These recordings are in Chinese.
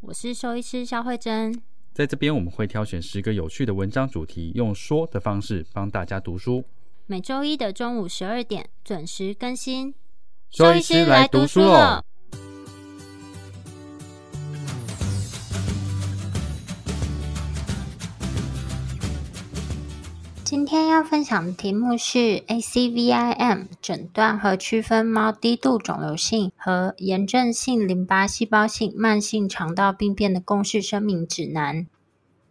我是兽医师肖慧珍，在这边我们会挑选十个有趣的文章主题，用说的方式帮大家读书。每周一的中午十二点准时更新。兽医师来读书了。今天要分享的题目是 ACVIM 诊断和区分猫低度肿瘤性和炎症性淋巴细胞性慢性肠道病变的公式声明指南。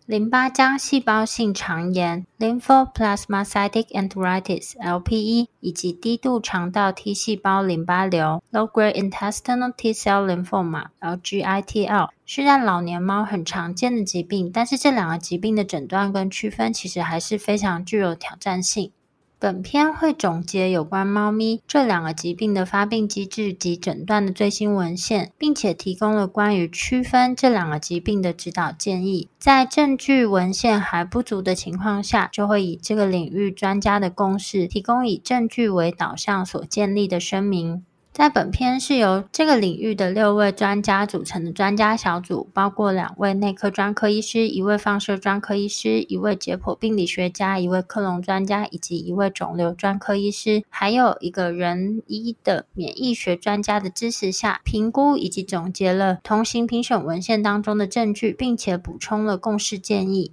淋巴浆细胞性肠炎 （Lymphoplasmacytic enteritis，LPE） 以及低度肠道 T 细胞淋巴瘤 （Low-grade intestinal T-cell lymphoma，LGITL） 是在老年猫很常见的疾病，但是这两个疾病的诊断跟区分其实还是非常具有挑战性。本篇会总结有关猫咪这两个疾病的发病机制及诊断的最新文献，并且提供了关于区分这两个疾病的指导建议。在证据文献还不足的情况下，就会以这个领域专家的共识，提供以证据为导向所建立的声明。在本篇是由这个领域的六位专家组成的专家小组，包括两位内科专科医师、一位放射专科医师、一位解剖病理学家、一位克隆专家以及一位肿瘤专科医师，还有一个人医的免疫学专家的支持下，评估以及总结了同行评审文献当中的证据，并且补充了共识建议。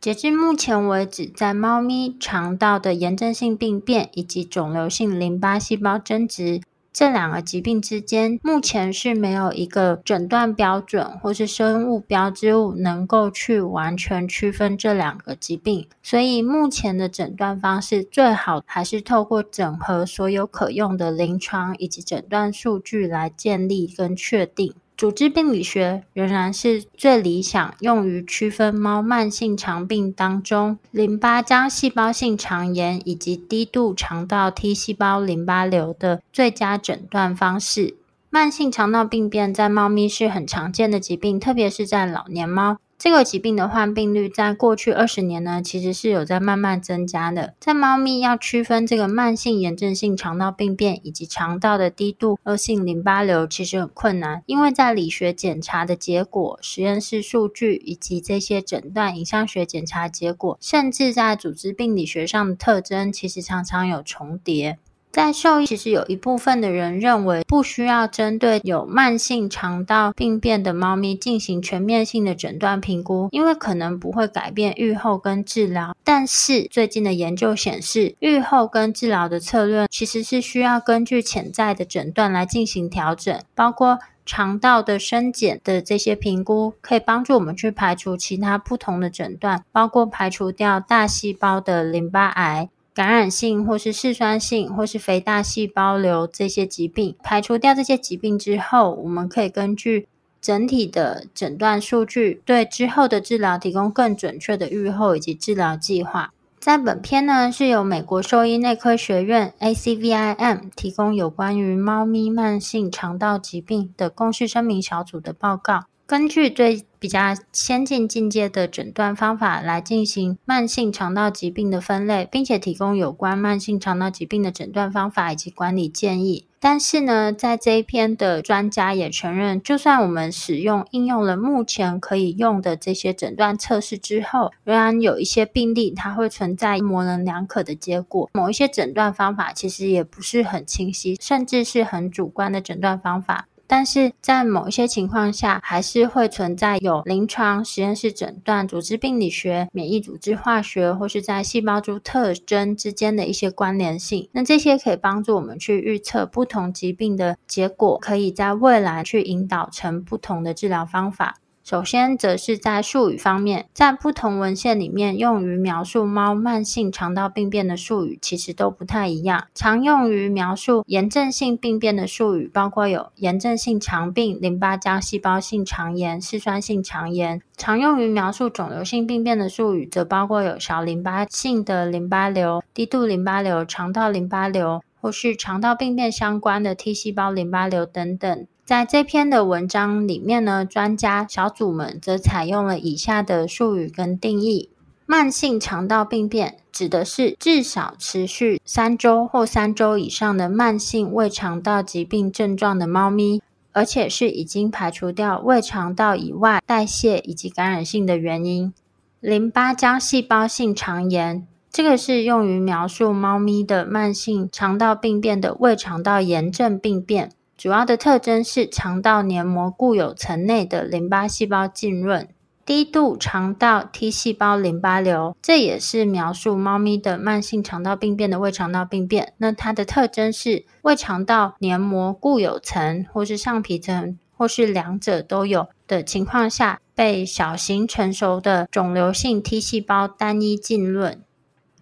截至目前为止，在猫咪肠道的炎症性病变以及肿瘤性淋巴细胞增殖。这两个疾病之间，目前是没有一个诊断标准或是生物标志物能够去完全区分这两个疾病，所以目前的诊断方式最好还是透过整合所有可用的临床以及诊断数据来建立跟确定。组织病理学仍然是最理想用于区分猫慢性肠病当中淋巴浆细胞性肠炎以及低度肠道 T 细胞淋巴瘤的最佳诊断方式。慢性肠道病变在猫咪是很常见的疾病，特别是在老年猫。这个疾病的患病率在过去二十年呢，其实是有在慢慢增加的。在猫咪要区分这个慢性炎症性肠道病变以及肠道的低度恶性淋巴瘤，其实很困难，因为在理学检查的结果、实验室数据以及这些诊断影像学检查结果，甚至在组织病理学上的特征，其实常常有重叠。在兽医，其实有一部分的人认为不需要针对有慢性肠道病变的猫咪进行全面性的诊断评估，因为可能不会改变预后跟治疗。但是最近的研究显示，预后跟治疗的策略其实是需要根据潜在的诊断来进行调整，包括肠道的生检的这些评估，可以帮助我们去排除其他不同的诊断，包括排除掉大细胞的淋巴癌。感染性或是嗜酸性或是肥大细胞瘤这些疾病，排除掉这些疾病之后，我们可以根据整体的诊断数据，对之后的治疗提供更准确的预后以及治疗计划。在本篇呢，是由美国兽医内科学院 ACVIM 提供有关于猫咪慢性肠道疾病的公式声明小组的报告。根据最比较先进进阶的诊断方法来进行慢性肠道疾病的分类，并且提供有关慢性肠道疾病的诊断方法以及管理建议。但是呢，在这一篇的专家也承认，就算我们使用应用了目前可以用的这些诊断测试之后，仍然有一些病例它会存在模棱两可的结果。某一些诊断方法其实也不是很清晰，甚至是很主观的诊断方法。但是在某一些情况下，还是会存在有临床实验室诊断、组织病理学、免疫组织化学，或是在细胞株特征之间的一些关联性。那这些可以帮助我们去预测不同疾病的结果，可以在未来去引导成不同的治疗方法。首先，则是在术语方面，在不同文献里面用于描述猫慢性肠道病变的术语其实都不太一样。常用于描述炎症性病变的术语包括有炎症性肠病、淋巴浆细胞性肠炎、嗜酸性肠炎；常用于描述肿瘤性病变的术语则包括有小淋巴性的淋巴瘤、低度淋巴瘤、肠道淋巴瘤，或是肠道病变相关的 T 细胞淋巴瘤等等。在这篇的文章里面呢，专家小组们则采用了以下的术语跟定义：慢性肠道病变指的是至少持续三周或三周以上的慢性胃肠道疾病症状的猫咪，而且是已经排除掉胃肠道以外代谢以及感染性的原因。淋巴浆细胞性肠炎，这个是用于描述猫咪的慢性肠道病变的胃肠道炎症病变。主要的特征是肠道黏膜固有层内的淋巴细胞浸润。低度肠道 T 细胞淋巴瘤，这也是描述猫咪的慢性肠道病变的胃肠道病变。那它的特征是胃肠道黏膜固有层，或是上皮层，或是两者都有的情况下，被小型成熟的肿瘤性 T 细胞单一浸润。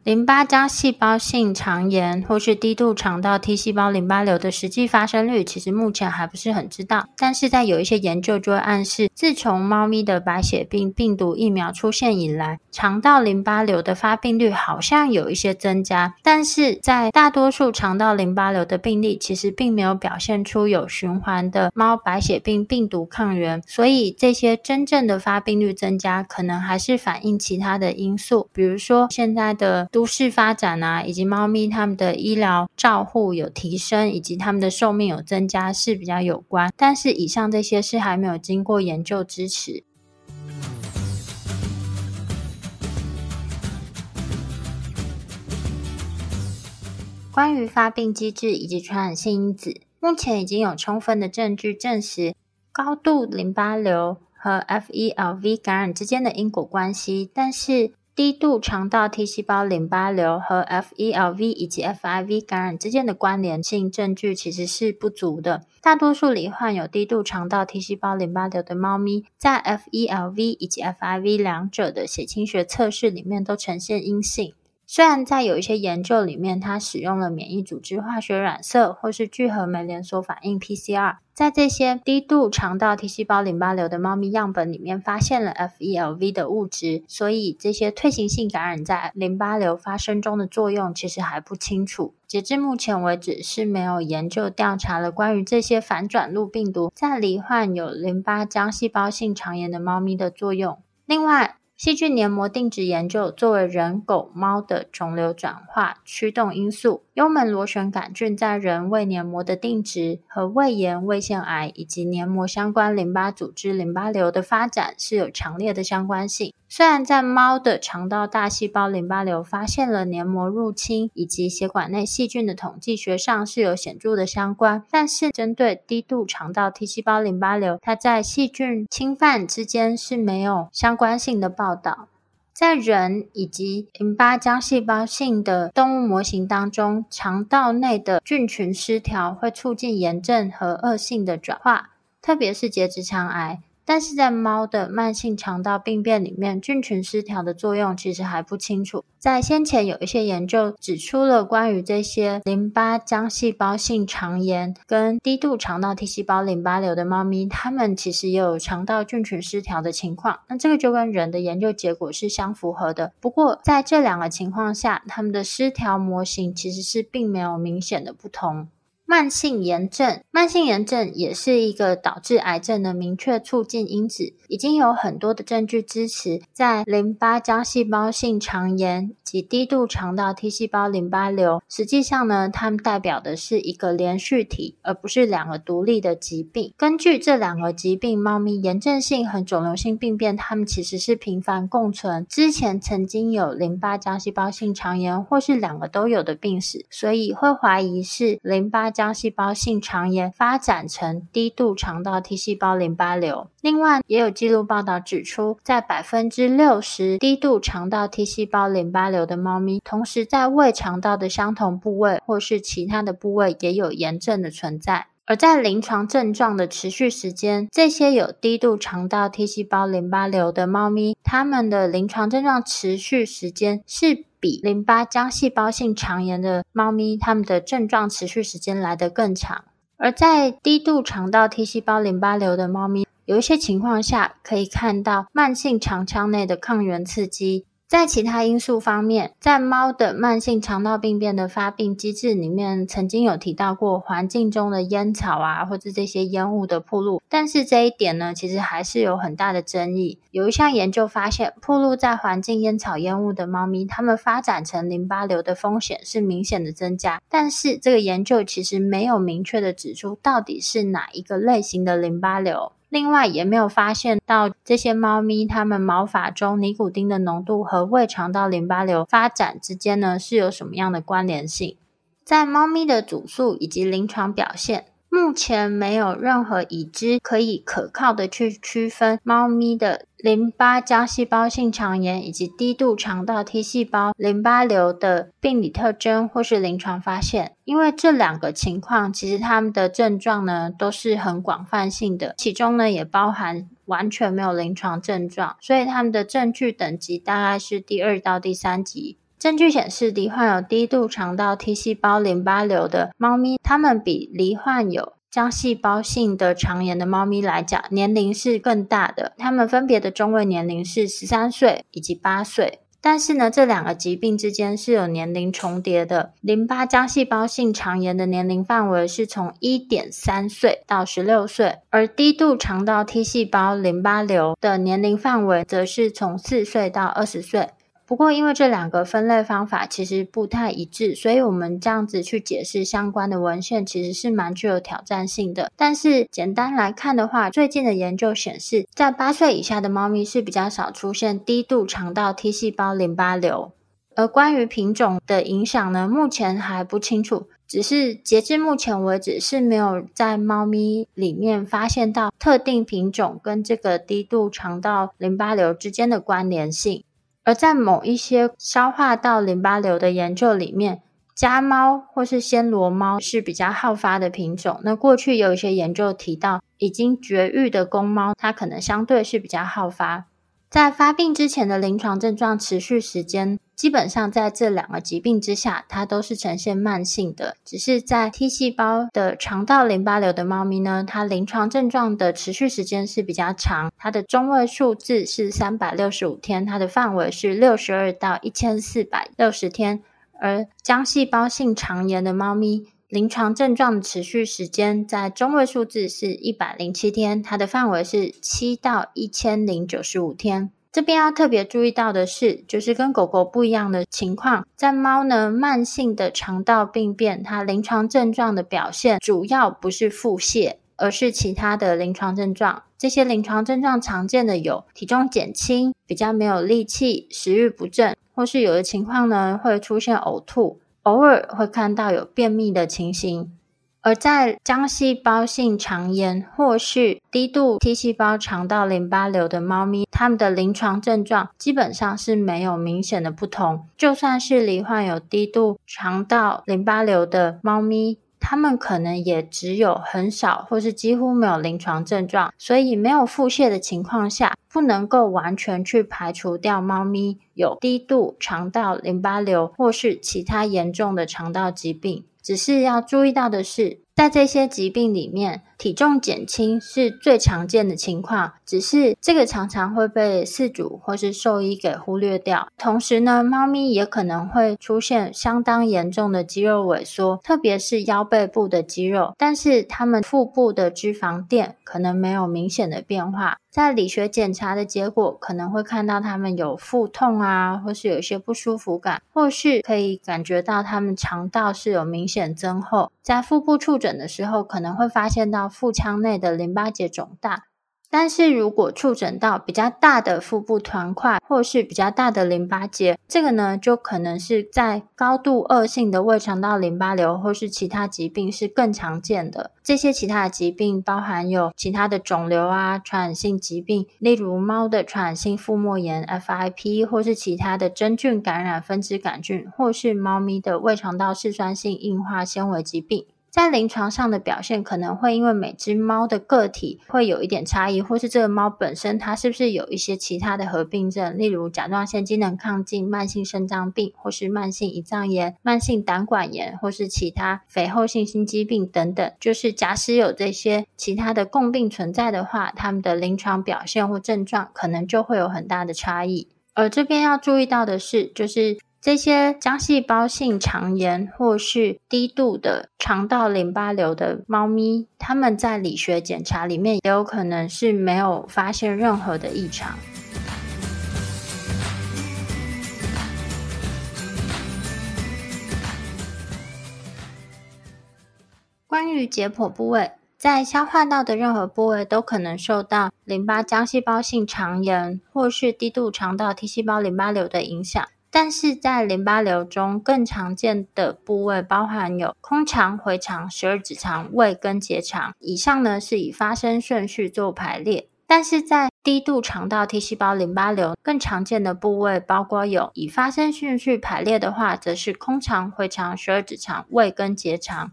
淋巴浆细胞性肠炎或是低度肠道 T 细胞淋巴瘤的实际发生率，其实目前还不是很知道。但是在有一些研究就会暗示，自从猫咪的白血病病毒疫苗出现以来，肠道淋巴瘤的发病率好像有一些增加。但是在大多数肠道淋巴瘤的病例，其实并没有表现出有循环的猫白血病病毒抗原。所以这些真正的发病率增加，可能还是反映其他的因素，比如说现在的。都市发展啊，以及猫咪它们的医疗照护有提升，以及它们的寿命有增加是比较有关。但是以上这些是还没有经过研究支持。关于发病机制以及传染性因子，目前已经有充分的证据证实高度淋巴瘤和 FELV 感染之间的因果关系，但是。低度肠道 T 细胞淋巴瘤和 FELV 以及 FIV 感染之间的关联性证据其实是不足的。大多数罹患有低度肠道 T 细胞淋巴瘤的猫咪，在 FELV 以及 FIV 两者的血清学测试里面都呈现阴性。虽然在有一些研究里面，它使用了免疫组织化学染色或是聚合酶连锁反应 PCR，在这些低度肠道 T 细胞淋巴瘤的猫咪样本里面发现了 FELV 的物质，所以这些退行性感染在淋巴瘤发生中的作用其实还不清楚。截至目前为止，是没有研究调查了关于这些反转录病毒在罹患有淋巴浆细胞性肠炎的猫咪的作用。另外，细菌黏膜定植研究作为人、狗、猫的肿瘤转化驱动因素。幽门螺旋杆菌在人胃黏膜的定质和胃炎、胃腺癌以及黏膜相关淋巴组织淋巴瘤的发展是有强烈的相关性。虽然在猫的肠道大细胞淋巴瘤发现了黏膜入侵以及血管内细菌的统计学上是有显著的相关，但是针对低度肠道 T 细胞淋巴瘤，它在细菌侵犯之间是没有相关性的报报道。在人以及淋巴浆细胞性的动物模型当中，肠道内的菌群失调会促进炎症和恶性的转化，特别是结直肠癌。但是在猫的慢性肠道病变里面，菌群失调的作用其实还不清楚。在先前有一些研究指出了关于这些淋巴浆细胞性肠炎跟低度肠道 T 细胞淋巴瘤的猫咪，它们其实也有肠道菌群失调的情况。那这个就跟人的研究结果是相符合的。不过在这两个情况下，它们的失调模型其实是并没有明显的不同。慢性炎症，慢性炎症也是一个导致癌症的明确促进因子，已经有很多的证据支持，在淋巴浆细胞性肠炎及低度肠道 T 细胞淋巴瘤，实际上呢，它们代表的是一个连续体，而不是两个独立的疾病。根据这两个疾病，猫咪炎症性和肿瘤性病变，它们其实是频繁共存。之前曾经有淋巴浆细胞性肠炎，或是两个都有的病史，所以会怀疑是淋巴。将细胞性肠炎发展成低度肠道 T 细胞淋巴瘤。另外，也有记录报道指出，在百分之六十低度肠道 T 细胞淋巴瘤的猫咪，同时在胃肠道的相同部位或是其他的部位也有炎症的存在。而在临床症状的持续时间，这些有低度肠道 T 细胞淋巴瘤的猫咪，它们的临床症状持续时间是比淋巴浆细胞性肠炎的猫咪，它们的症状持续时间来得更长。而在低度肠道 T 细胞淋巴瘤的猫咪，有一些情况下可以看到慢性肠腔内的抗原刺激。在其他因素方面，在猫的慢性肠道病变的发病机制里面，曾经有提到过环境中的烟草啊，或者这些烟雾的暴露。但是这一点呢，其实还是有很大的争议。有一项研究发现，暴露在环境烟草烟雾的猫咪，它们发展成淋巴瘤的风险是明显的增加。但是这个研究其实没有明确的指出到底是哪一个类型的淋巴瘤。另外，也没有发现到这些猫咪它们毛发中尼古丁的浓度和胃肠道淋巴瘤发展之间呢，是有什么样的关联性。在猫咪的主诉以及临床表现，目前没有任何已知可以可靠的去区分猫咪的淋巴浆细胞性肠炎以及低度肠道 T 细胞淋巴瘤的病理特征或是临床发现，因为这两个情况其实它们的症状呢都是很广泛性的，其中呢也包含完全没有临床症状，所以它们的证据等级大概是第二到第三级。证据显示，罹患有低度肠道 T 细胞淋巴瘤的猫咪，它们比罹患有浆细胞性的肠炎的猫咪来讲，年龄是更大的。它们分别的中位年龄是十三岁以及八岁。但是呢，这两个疾病之间是有年龄重叠的。淋巴浆细胞性肠炎的年龄范围是从一点三岁到十六岁，而低度肠道 T 细胞淋巴瘤的年龄范围则是从四岁到二十岁。不过，因为这两个分类方法其实不太一致，所以我们这样子去解释相关的文献，其实是蛮具有挑战性的。但是简单来看的话，最近的研究显示，在八岁以下的猫咪是比较少出现低度肠道 T 细胞淋巴瘤。而关于品种的影响呢，目前还不清楚。只是截至目前为止，是没有在猫咪里面发现到特定品种跟这个低度肠道淋巴瘤之间的关联性。而在某一些消化道淋巴瘤的研究里面，家猫或是暹罗猫是比较好发的品种。那过去有一些研究提到，已经绝育的公猫，它可能相对是比较好发。在发病之前的临床症状持续时间，基本上在这两个疾病之下，它都是呈现慢性的。只是在 T 细胞的肠道淋巴瘤的猫咪呢，它临床症状的持续时间是比较长，它的中位数字是三百六十五天，它的范围是六十二到一千四百六十天。而浆细胞性肠炎的猫咪，临床症状的持续时间在中位数字是一百零七天，它的范围是七到一千零九十五天。这边要特别注意到的是，就是跟狗狗不一样的情况，在猫呢，慢性的肠道病变，它临床症状的表现主要不是腹泻，而是其他的临床症状。这些临床症状常见的有体重减轻、比较没有力气、食欲不振，或是有的情况呢会出现呕吐。偶尔会看到有便秘的情形，而在浆细胞性肠炎或是低度 T 细胞肠道淋巴瘤的猫咪，它们的临床症状基本上是没有明显的不同。就算是罹患有低度肠道淋巴瘤的猫咪，它们可能也只有很少或是几乎没有临床症状，所以没有腹泻的情况下，不能够完全去排除掉猫咪有低度肠道淋巴瘤或是其他严重的肠道疾病，只是要注意到的是，在这些疾病里面，体重减轻是最常见的情况，只是这个常常会被饲主或是兽医给忽略掉。同时呢，猫咪也可能会出现相当严重的肌肉萎缩，特别是腰背部的肌肉，但是它们腹部的脂肪垫可能没有明显的变化。在理学检查的结果，可能会看到它们有腹痛啊，或是有一些不舒服感，或是可以感觉到它们肠道是有明显增厚。在腹部触诊的时候，可能会发现到腹腔内的淋巴结肿大。但是如果触诊到比较大的腹部团块，或是比较大的淋巴结，这个呢就可能是在高度恶性的胃肠道淋巴瘤或是其他疾病是更常见的。这些其他的疾病包含有其他的肿瘤啊、传染性疾病，例如猫的传染性腹膜炎 （FIP） 或是其他的真菌感染分支杆菌，或是猫咪的胃肠道嗜酸性硬化纤维疾病。在临床上的表现可能会因为每只猫的个体会有一点差异，或是这个猫本身它是不是有一些其他的合并症，例如甲状腺机能亢进、慢性肾脏病，或是慢性胰脏炎、慢性胆管炎，或是其他肥厚性心肌病等等。就是假使有这些其他的共病存在的话，它们的临床表现或症状可能就会有很大的差异。而这边要注意到的是，就是。这些浆细胞性肠炎或是低度的肠道淋巴瘤的猫咪，它们在理学检查里面也有可能是没有发现任何的异常。关于解剖部位，在消化道的任何部位都可能受到淋巴浆细胞性肠炎或是低度肠道 T 细胞淋巴瘤的影响。但是在淋巴瘤中，更常见的部位包含有空肠、回肠、十二指肠、胃跟结肠。以上呢是以发生顺序做排列。但是在低度肠道 T 细胞淋巴瘤，更常见的部位包括有以发生顺序排列的话，则是空肠、回肠、十二指肠、胃跟结肠。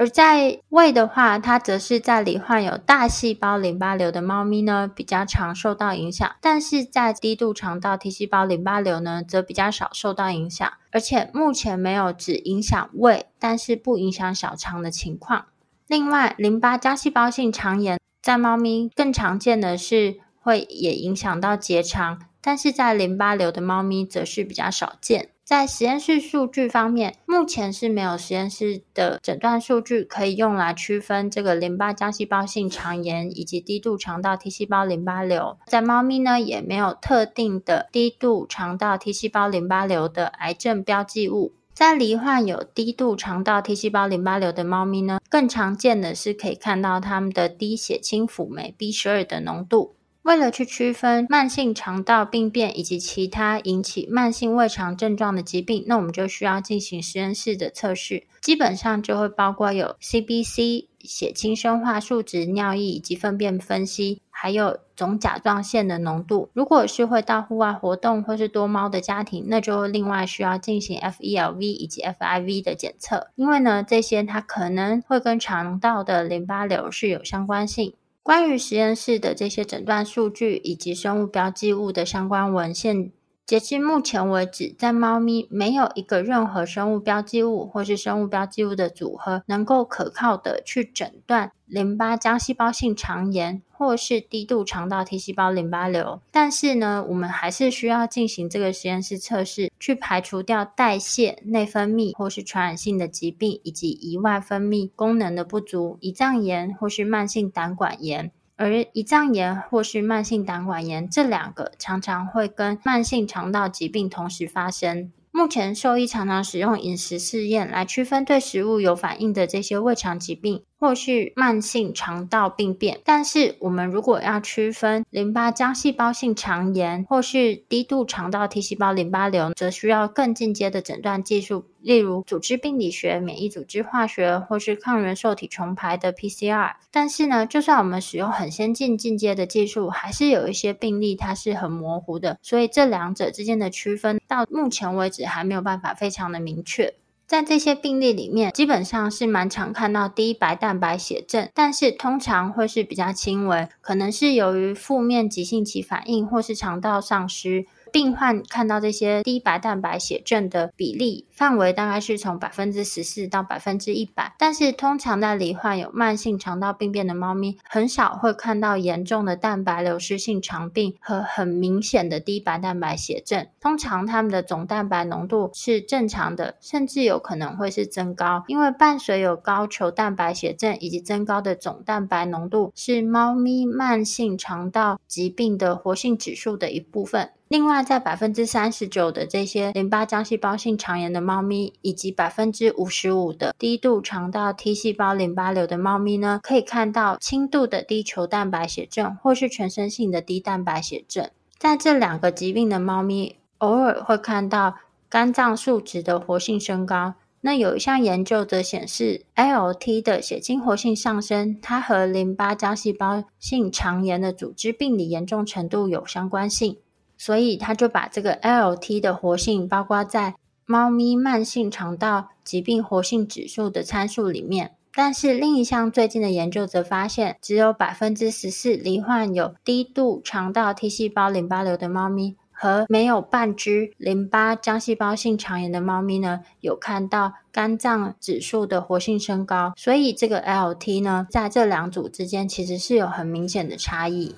而在胃的话，它则是在罹患有大细胞淋巴瘤的猫咪呢，比较常受到影响；但是在低度肠道 T 细胞淋巴瘤呢，则比较少受到影响。而且目前没有只影响胃，但是不影响小肠的情况。另外，淋巴浆细胞性肠炎在猫咪更常见的是会也影响到结肠，但是在淋巴瘤的猫咪则是比较少见。在实验室数据方面，目前是没有实验室的诊断数据可以用来区分这个淋巴浆细胞性肠炎以及低度肠道 T 细胞淋巴瘤。在猫咪呢，也没有特定的低度肠道 T 细胞淋巴瘤的癌症标记物。在罹患有低度肠道 T 细胞淋巴瘤的猫咪呢，更常见的是可以看到它们的低血清辅酶 B 十二的浓度。为了去区分慢性肠道病变以及其他引起慢性胃肠症状的疾病，那我们就需要进行实验室的测试，基本上就会包括有 CBC、血清生化数值、尿液以及粪便分析，还有总甲状腺的浓度。如果是会到户外活动或是多猫的家庭，那就另外需要进行 FELV 以及 FIV 的检测，因为呢，这些它可能会跟肠道的淋巴瘤是有相关性。关于实验室的这些诊断数据以及生物标记物的相关文献，截至目前为止，在猫咪没有一个任何生物标记物或是生物标记物的组合能够可靠的去诊断淋巴浆细胞性肠炎或是低度肠道 T 细胞淋巴瘤。但是呢，我们还是需要进行这个实验室测试，去排除掉代谢、内分泌或是传染性的疾病，以及胰外分泌功能的不足、胰脏炎或是慢性胆管炎。而胰脏炎或是慢性胆管炎这两个常常会跟慢性肠道疾病同时发生。目前兽医常常使用饮食试验来区分对食物有反应的这些胃肠疾病。或是慢性肠道病变，但是我们如果要区分淋巴浆细胞性肠炎或是低度肠道 T 细胞淋巴瘤，则需要更进阶的诊断技术，例如组织病理学、免疫组织化学或是抗原受体重排的 PCR。但是呢，就算我们使用很先进进阶的技术，还是有一些病例它是很模糊的，所以这两者之间的区分到目前为止还没有办法非常的明确。在这些病例里面，基本上是蛮常看到低白蛋白血症，但是通常会是比较轻微，可能是由于负面急性期反应或是肠道丧失。病患看到这些低白蛋白血症的比例范围大概是从百分之十四到百分之一百，但是通常在罹患有慢性肠道病变的猫咪，很少会看到严重的蛋白流失性肠病和很明显的低白蛋白血症。通常它们的总蛋白浓度是正常的，甚至有可能会是增高，因为伴随有高球蛋白血症以及增高的总蛋白浓度，是猫咪慢性肠道疾病的活性指数的一部分。另外，在百分之三十九的这些淋巴浆细胞性肠炎的猫咪，以及百分之五十五的低度肠道 T 细胞淋巴瘤的猫咪呢，可以看到轻度的低球蛋白血症，或是全身性的低蛋白血症。在这两个疾病的猫咪，偶尔会看到肝脏数值的活性升高。那有一项研究则显示，ALT 的血清活性上升，它和淋巴浆细胞性肠炎的组织病理严重程度有相关性。所以他就把这个 L T 的活性包括在猫咪慢性肠道疾病活性指数的参数里面。但是另一项最近的研究则发现，只有百分之十四罹患有低度肠道 T 细胞淋巴瘤的猫咪。和没有半只淋巴浆细胞性肠炎的猫咪呢，有看到肝脏指数的活性升高，所以这个 LT 呢，在这两组之间其实是有很明显的差异。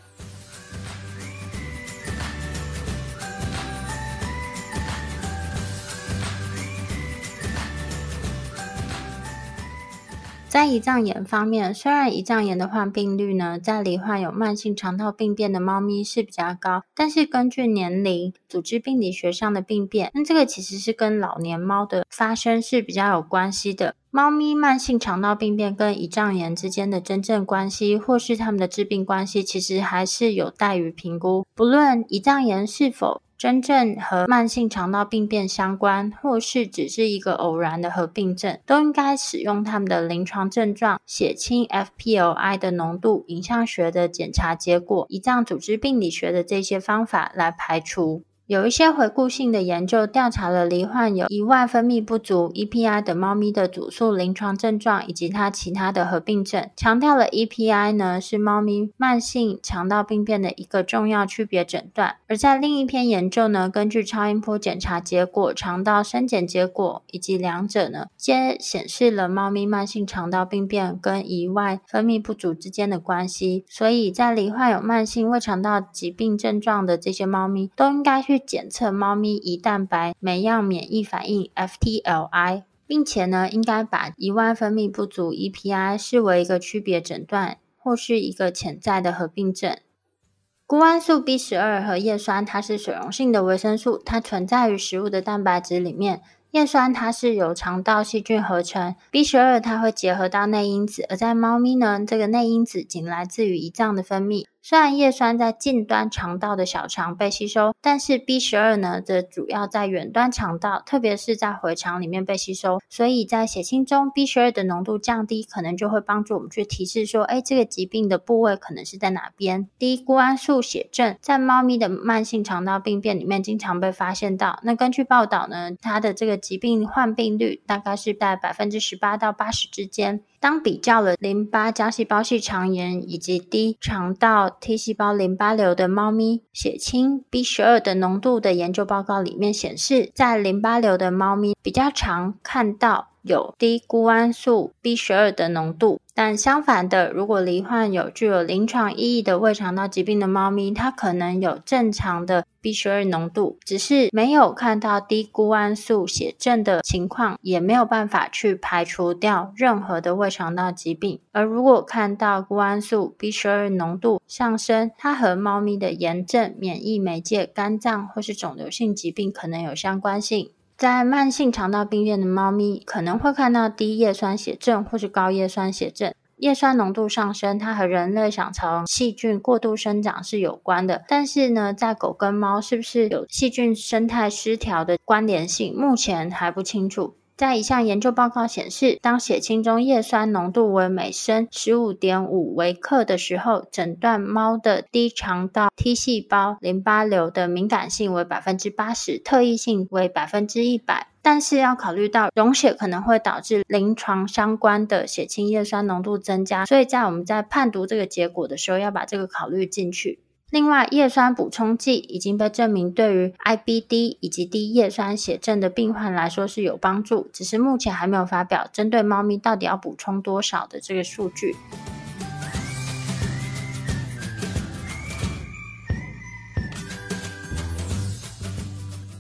在胰脏炎方面，虽然胰脏炎的患病率呢，在罹患有慢性肠道病变的猫咪是比较高，但是根据年龄、组织病理学上的病变，那这个其实是跟老年猫的发生是比较有关系的。猫咪慢性肠道病变跟胰脏炎之间的真正关系，或是它们的致病关系，其实还是有待于评估。不论胰脏炎是否真正和慢性肠道病变相关，或是只是一个偶然的合并症，都应该使用他们的临床症状、血清 FPLI 的浓度、影像学的检查结果、胰脏组织病理学的这些方法来排除。有一些回顾性的研究调查了罹患有胰外分泌不足 （EPI） 的猫咪的主诉临床症状以及它其他的合并症，强调了 EPI 呢是猫咪慢性肠道病变的一个重要区别诊断。而在另一篇研究呢，根据超音波检查结果、肠道生检结果以及两者呢，皆显示了猫咪慢性肠道病变跟胰外分泌不足之间的关系。所以在罹患有慢性胃肠道疾病症状的这些猫咪，都应该去。检测猫咪胰蛋白酶样免疫反应 （FTLI），并且呢，应该把胰外分泌不足 （EPI） 视为一个区别诊断或是一个潜在的合并症。鈷胺素 B 十二和叶酸，它是水溶性的维生素，它存在于食物的蛋白质里面。叶酸它是由肠道细菌合成，B 十二它会结合到内因子，而在猫咪呢，这个内因子仅来自于胰脏的分泌。虽然叶酸在近端肠道的小肠被吸收，但是 B 十二呢，则主要在远端肠道，特别是在回肠里面被吸收。所以在血清中，B 十二的浓度降低，可能就会帮助我们去提示说，哎，这个疾病的部位可能是在哪边。低鈷胺素血症在猫咪的慢性肠道病变里面经常被发现到。那根据报道呢，它的这个疾病患病率大概是在百分之十八到八十之间。当比较了淋巴浆细胞系肠炎以及低肠道 T 细胞淋巴瘤的猫咪血清 B 十二的浓度的研究报告里面显示，在淋巴瘤的猫咪比较常看到。有低鈷胺素 B 十二的浓度，但相反的，如果罹患有具有临床意义的胃肠道疾病的猫咪，它可能有正常的 B 十二浓度，只是没有看到低鈷胺素血症的情况，也没有办法去排除掉任何的胃肠道疾病。而如果看到鈷胺素 B 十二浓度上升，它和猫咪的炎症、免疫媒介、肝脏或是肿瘤性疾病可能有相关性。在慢性肠道病变的猫咪，可能会看到低叶酸血症或是高叶酸血症。叶酸浓度上升，它和人类想肠细菌过度生长是有关的。但是呢，在狗跟猫是不是有细菌生态失调的关联性，目前还不清楚。在一项研究报告显示，当血清中叶酸浓度为每升十五点五微克的时候，诊断猫的低肠道 T 细胞淋巴瘤的敏感性为百分之八十，特异性为百分之一百。但是要考虑到溶血可能会导致临床相关的血清叶酸浓度增加，所以在我们在判读这个结果的时候，要把这个考虑进去。另外，叶酸补充剂已经被证明对于 IBD 以及低叶酸血症的病患来说是有帮助，只是目前还没有发表针对猫咪到底要补充多少的这个数据。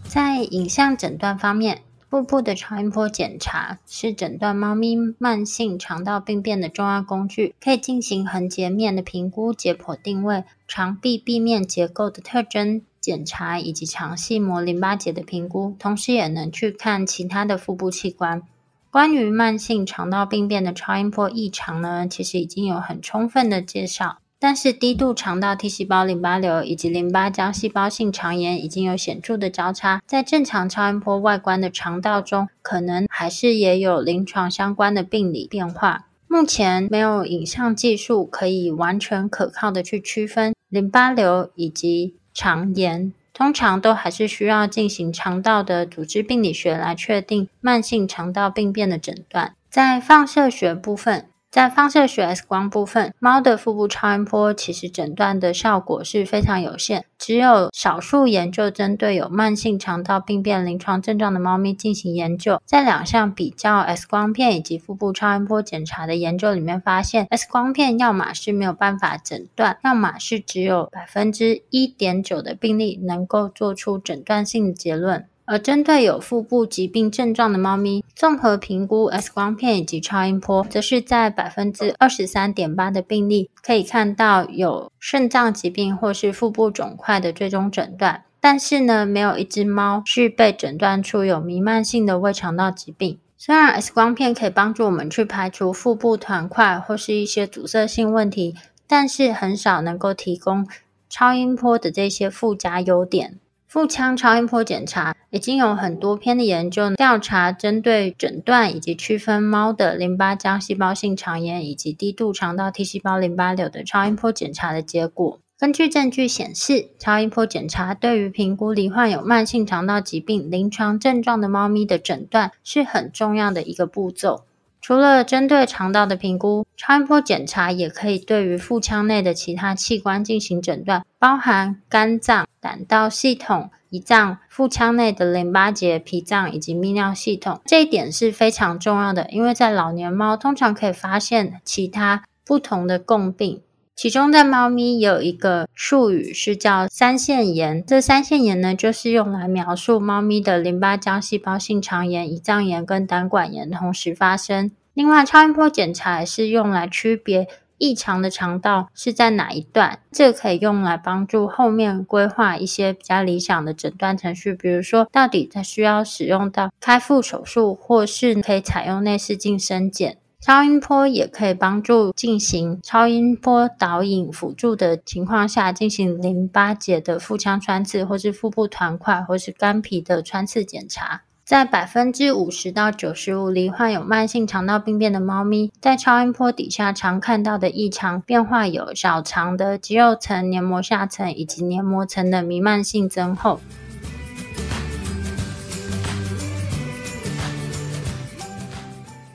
在影像诊断方面，腹部的超音波检查是诊断猫咪慢性肠道病变的重要工具，可以进行横截面的评估、解剖定位、肠壁壁面结构的特征检查以及肠系膜淋巴结的评估，同时也能去看其他的腹部器官。关于慢性肠道病变的超音波异常呢，其实已经有很充分的介绍。但是低度肠道 T 细胞淋巴瘤以及淋巴浆细胞性肠炎已经有显著的交叉，在正常超音波外观的肠道中，可能还是也有临床相关的病理变化。目前没有影像技术可以完全可靠的去区分淋巴瘤以及肠炎，通常都还是需要进行肠道的组织病理学来确定慢性肠道病变的诊断。在放射学部分。在放射学 X 光部分，猫的腹部超音波其实诊断的效果是非常有限，只有少数研究针对有慢性肠道病变临床症状的猫咪进行研究。在两项比较 X 光片以及腹部超音波检查的研究里面，发现 X 光片要么是没有办法诊断，要么是只有百分之一点九的病例能够做出诊断性结论。而针对有腹部疾病症状的猫咪，综合评估 X 光片以及超音波，则是在百分之二十三点八的病例可以看到有肾脏疾病或是腹部肿块的最终诊断。但是呢，没有一只猫是被诊断出有弥漫性的胃肠道疾病。虽然 X 光片可以帮助我们去排除腹部团块或是一些阻塞性问题，但是很少能够提供超音波的这些附加优点。腹腔超音波检查已经有很多篇的研究调查，针对诊断以及区分猫的淋巴浆细胞性肠炎以及低度肠道 T 细胞淋巴瘤的超音波检查的结果。根据证据显示，超音波检查对于评估罹患有慢性肠道疾病临床症状的猫咪的诊断是很重要的一个步骤。除了针对肠道的评估，超音波检查也可以对于腹腔内的其他器官进行诊断，包含肝脏、胆道系统、胰脏、腹腔内的淋巴结、脾脏以及泌尿系统。这一点是非常重要的，因为在老年猫通常可以发现其他不同的共病。其中在猫咪有一个术语是叫三腺炎，这三腺炎呢，就是用来描述猫咪的淋巴浆细胞性肠炎、胰脏炎跟胆管炎同时发生。另外，超音波检查也是用来区别异常的肠道是在哪一段，这个可以用来帮助后面规划一些比较理想的诊断程序，比如说到底它需要使用到开腹手术，或是可以采用内视镜生检。超音波也可以帮助进行超音波导引辅助的情况下，进行淋巴结的腹腔穿刺，或是腹部团块，或是肝皮的穿刺检查。在百分之五十到九十五罹患有慢性肠道病变的猫咪，在超音波底下常看到的异常变化有小肠的肌肉层、黏膜下层以及黏膜层的弥漫性增厚。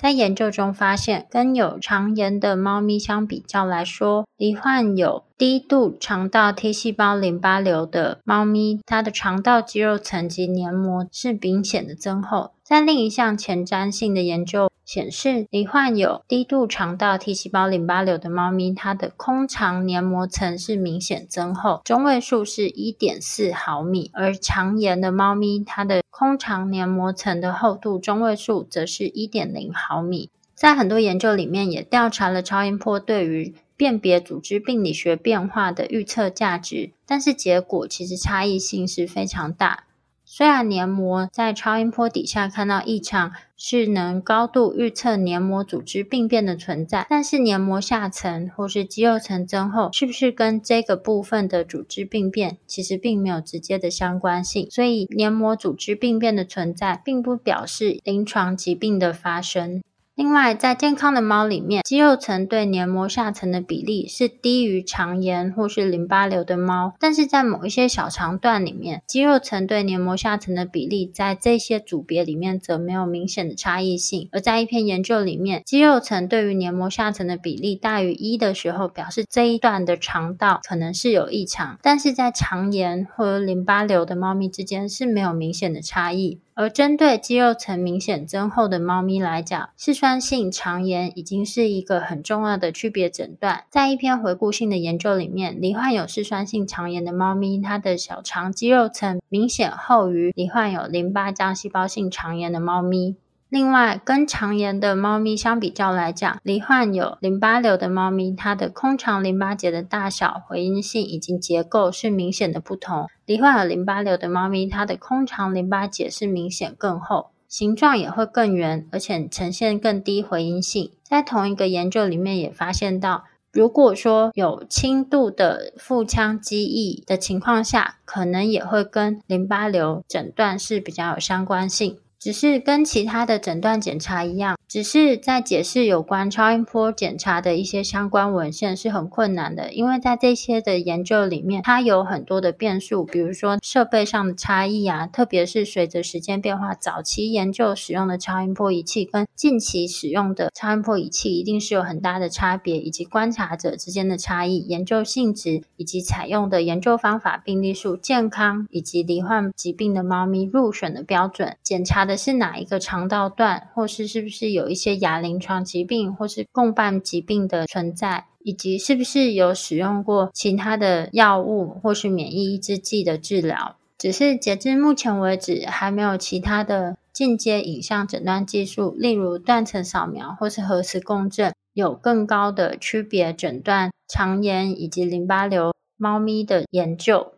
在研究中发现，跟有肠炎的猫咪相比较来说，罹患有低度肠道 T 细胞淋巴瘤的猫咪，它的肠道肌肉层及黏膜是明显的增厚。在另一项前瞻性的研究显示，罹患有低度肠道 T 细胞淋巴瘤的猫咪，它的空肠黏膜层是明显增厚，中位数是一点四毫米；而肠炎的猫咪，它的空肠黏膜层的厚度中位数则是一点零毫米。在很多研究里面，也调查了超音波对于辨别组织病理学变化的预测价值，但是结果其实差异性是非常大。虽然黏膜在超音波底下看到异常是能高度预测黏膜组织病变的存在，但是黏膜下层或是肌肉层增厚是不是跟这个部分的组织病变其实并没有直接的相关性，所以黏膜组织病变的存在并不表示临床疾病的发生。另外，在健康的猫里面，肌肉层对黏膜下层的比例是低于肠炎或是淋巴瘤的猫，但是在某一些小肠段里面，肌肉层对黏膜下层的比例在这些组别里面则没有明显的差异性。而在一篇研究里面，肌肉层对于黏膜下层的比例大于一的时候，表示这一段的肠道可能是有异常，但是在肠炎或淋巴瘤的猫咪之间是没有明显的差异。而针对肌肉层明显增厚的猫咪来讲，嗜酸性肠炎已经是一个很重要的区别诊断。在一篇回顾性的研究里面，罹患有嗜酸性肠炎的猫咪，它的小肠肌肉层明显厚于罹患有淋巴浆细胞性肠炎的猫咪。另外，跟肠炎的猫咪相比较来讲，罹患有淋巴瘤的猫咪，它的空肠淋巴结的大小、回音性以及结构是明显的不同。罹患有淋巴瘤的猫咪，它的空肠淋巴结是明显更厚，形状也会更圆，而且呈现更低回音性。在同一个研究里面也发现到，如果说有轻度的腹腔积液的情况下，可能也会跟淋巴瘤诊断是比较有相关性。只是跟其他的诊断检查一样，只是在解释有关超音波检查的一些相关文献是很困难的，因为在这些的研究里面，它有很多的变数，比如说设备上的差异啊，特别是随着时间变化，早期研究使用的超音波仪器跟近期使用的超音波仪器一定是有很大的差别，以及观察者之间的差异、研究性质以及采用的研究方法、病例数、健康以及罹患疾病的猫咪入选的标准检查的是哪一个肠道段，或是是不是有一些亚临床疾病，或是共伴疾病的存在，以及是不是有使用过其他的药物或是免疫抑制剂的治疗。只是截至目前为止，还没有其他的进阶影像诊断技术，例如断层扫描或是核磁共振，有更高的区别诊断肠炎以及淋巴瘤猫咪的研究。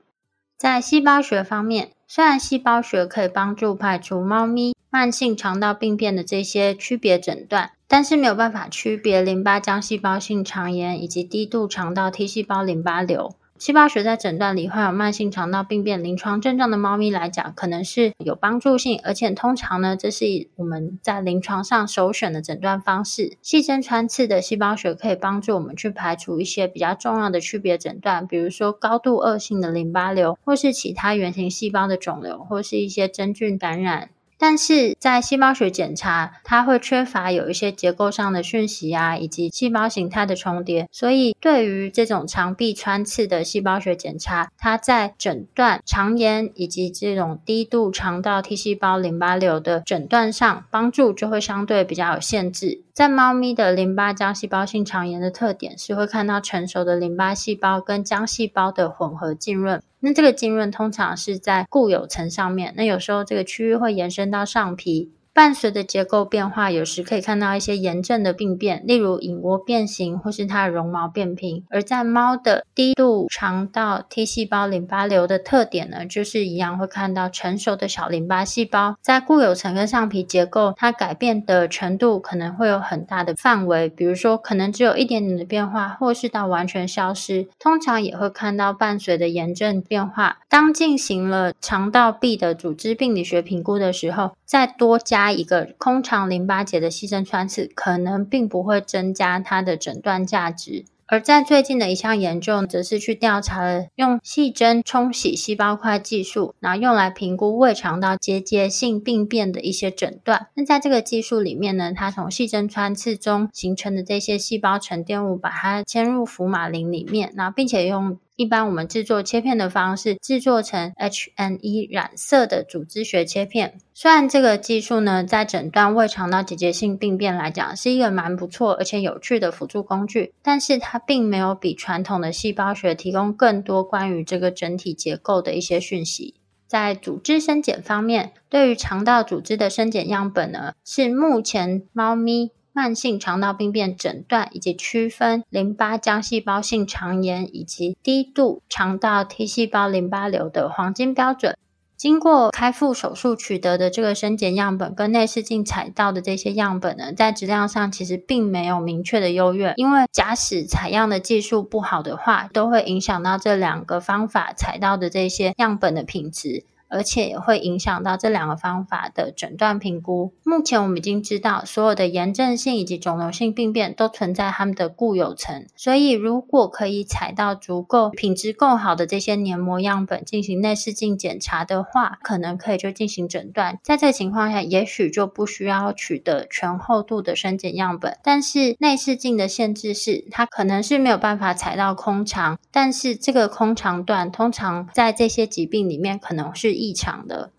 在细胞学方面，虽然细胞学可以帮助排除猫咪慢性肠道病变的这些区别诊断，但是没有办法区别淋巴浆细胞性肠炎以及低度肠道 T 细胞淋巴瘤。细胞学在诊断里患有慢性肠道病变临床症状的猫咪来讲，可能是有帮助性，而且通常呢，这是我们在临床上首选的诊断方式。细针穿刺的细胞学可以帮助我们去排除一些比较重要的区别诊断，比如说高度恶性的淋巴瘤，或是其他原型细胞的肿瘤，或是一些真菌感染。但是在细胞学检查，它会缺乏有一些结构上的讯息啊，以及细胞形态的重叠，所以对于这种肠壁穿刺的细胞学检查，它在诊断肠炎以及这种低度肠道 T 细胞淋巴瘤的诊断上，帮助就会相对比较有限制。在猫咪的淋巴浆细胞性肠炎的特点是会看到成熟的淋巴细胞跟浆细胞的混合浸润。那这个浸润通常是在固有层上面，那有时候这个区域会延伸到上皮。伴随的结构变化，有时可以看到一些炎症的病变，例如隐窝变形或是它的绒毛变平。而在猫的低度肠道 T 细胞淋巴瘤的特点呢，就是一样会看到成熟的小淋巴细胞在固有层跟上皮结构，它改变的程度可能会有很大的范围，比如说可能只有一点点的变化，或是到完全消失。通常也会看到伴随的炎症变化。当进行了肠道壁的组织病理学评估的时候，再多加一个空肠淋巴结的细针穿刺，可能并不会增加它的诊断价值。而在最近的一项研究，则是去调查了用细针冲洗细胞块技术，然后用来评估胃肠道结节性病变的一些诊断。那在这个技术里面呢，它从细针穿刺中形成的这些细胞沉淀物，把它嵌入福马林里面，然后并且用。一般我们制作切片的方式，制作成 HNE 染色的组织学切片。虽然这个技术呢，在诊断胃肠道结节性病变来讲，是一个蛮不错而且有趣的辅助工具，但是它并没有比传统的细胞学提供更多关于这个整体结构的一些讯息。在组织生检方面，对于肠道组织的生检样本呢，是目前猫咪。慢性肠道病变诊断以及区分淋巴浆细胞性肠炎以及低度肠道 T 细胞淋巴瘤的黄金标准。经过开腹手术取得的这个生检样本跟内视镜采到的这些样本呢，在质量上其实并没有明确的优越，因为假使采样的技术不好的话，都会影响到这两个方法采到的这些样本的品质。而且也会影响到这两个方法的诊断评估。目前我们已经知道，所有的炎症性以及肿瘤性病变都存在它们的固有层。所以，如果可以采到足够品质够好的这些黏膜样本进行内视镜检查的话，可能可以就进行诊断。在这情况下，也许就不需要取得全厚度的深检样本。但是内视镜的限制是，它可能是没有办法采到空肠，但是这个空肠段通常在这些疾病里面可能是异常的。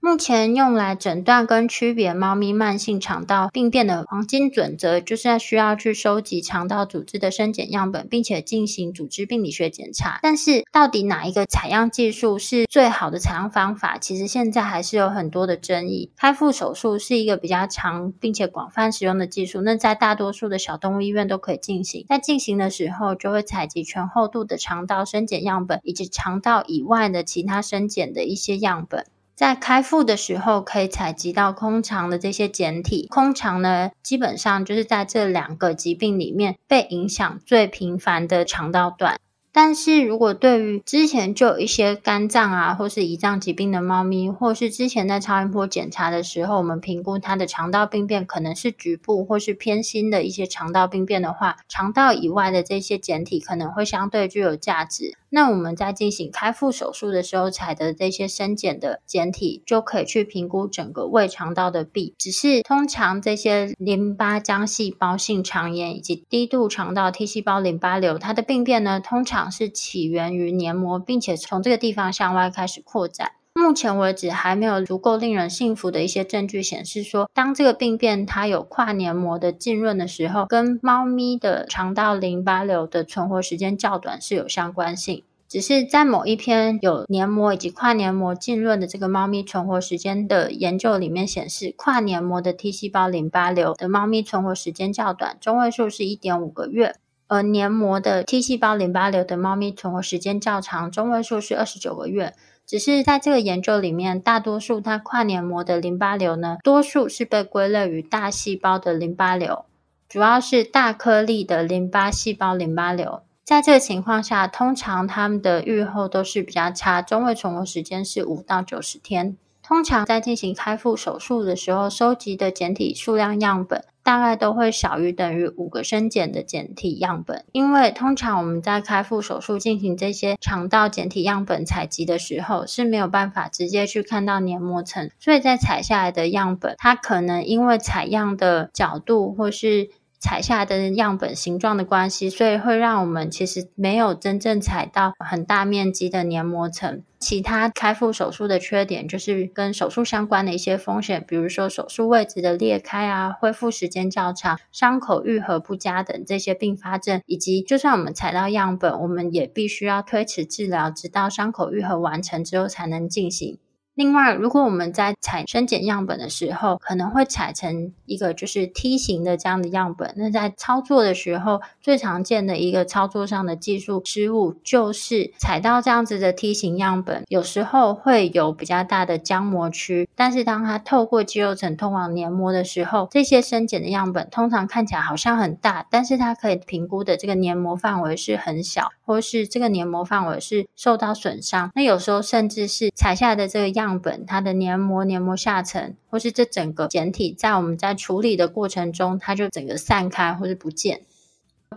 目前用来诊断跟区别猫咪慢性肠道病变的黄金准则，就是要需要去收集肠道组织的生检样本，并且进行组织病理学检查。但是，到底哪一个采样技术是最好的采样方法？其实现在还是有很多的争议。开腹手术是一个比较长并且广泛使用的技术，那在大多数的小动物医院都可以进行。在进行的时候，就会采集全厚度的肠道生检样本，以及肠道以外的其他生检的一些样本。在开腹的时候，可以采集到空肠的这些检体。空肠呢，基本上就是在这两个疾病里面被影响最频繁的肠道段。但是如果对于之前就有一些肝脏啊，或是胰脏疾病的猫咪，或是之前在超音波检查的时候，我们评估它的肠道病变可能是局部或是偏心的一些肠道病变的话，肠道以外的这些检体可能会相对具有价值。那我们在进行开腹手术的时候采的这些生检的检体，就可以去评估整个胃肠道的壁。只是通常这些淋巴浆细胞性肠炎以及低度肠道 T 细胞淋巴瘤，它的病变呢，通常是起源于黏膜，并且从这个地方向外开始扩展。目前为止，还没有足够令人信服的一些证据显示说，当这个病变它有跨黏膜的浸润的时候，跟猫咪的肠道淋巴瘤的存活时间较短是有相关性。只是在某一篇有黏膜以及跨黏膜浸润的这个猫咪存活时间的研究里面显示，跨黏膜的 T 细胞淋巴瘤的猫咪存活时间较短，中位数是一点五个月。而黏膜的 T 细胞淋巴瘤的猫咪存活时间较长，中位数是二十九个月。只是在这个研究里面，大多数它跨黏膜的淋巴瘤呢，多数是被归类于大细胞的淋巴瘤，主要是大颗粒的淋巴细胞淋巴瘤。在这个情况下，通常它们的预后都是比较差，中位存活时间是五到九十天。通常在进行开腹手术的时候，收集的检体数量样本大概都会小于等于五个生检的检体样本，因为通常我们在开腹手术进行这些肠道检体样本采集的时候是没有办法直接去看到黏膜层，所以在采下来的样本，它可能因为采样的角度或是采下的样本形状的关系，所以会让我们其实没有真正采到很大面积的黏膜层。其他开腹手术的缺点就是跟手术相关的一些风险，比如说手术位置的裂开啊、恢复时间较长、伤口愈合不佳等这些并发症，以及就算我们采到样本，我们也必须要推迟治疗，直到伤口愈合完成之后才能进行。另外，如果我们在采生检样本的时候，可能会采成一个就是梯形的这样的样本。那在操作的时候，最常见的一个操作上的技术失误，就是采到这样子的梯形样本，有时候会有比较大的浆膜区，但是当它透过肌肉层通往黏膜的时候，这些生检的样本通常看起来好像很大，但是它可以评估的这个黏膜范围是很小，或是这个黏膜范围是受到损伤。那有时候甚至是采下来的这个样。样本它的黏膜、黏膜下层，或是这整个检体，在我们在处理的过程中，它就整个散开或是不见。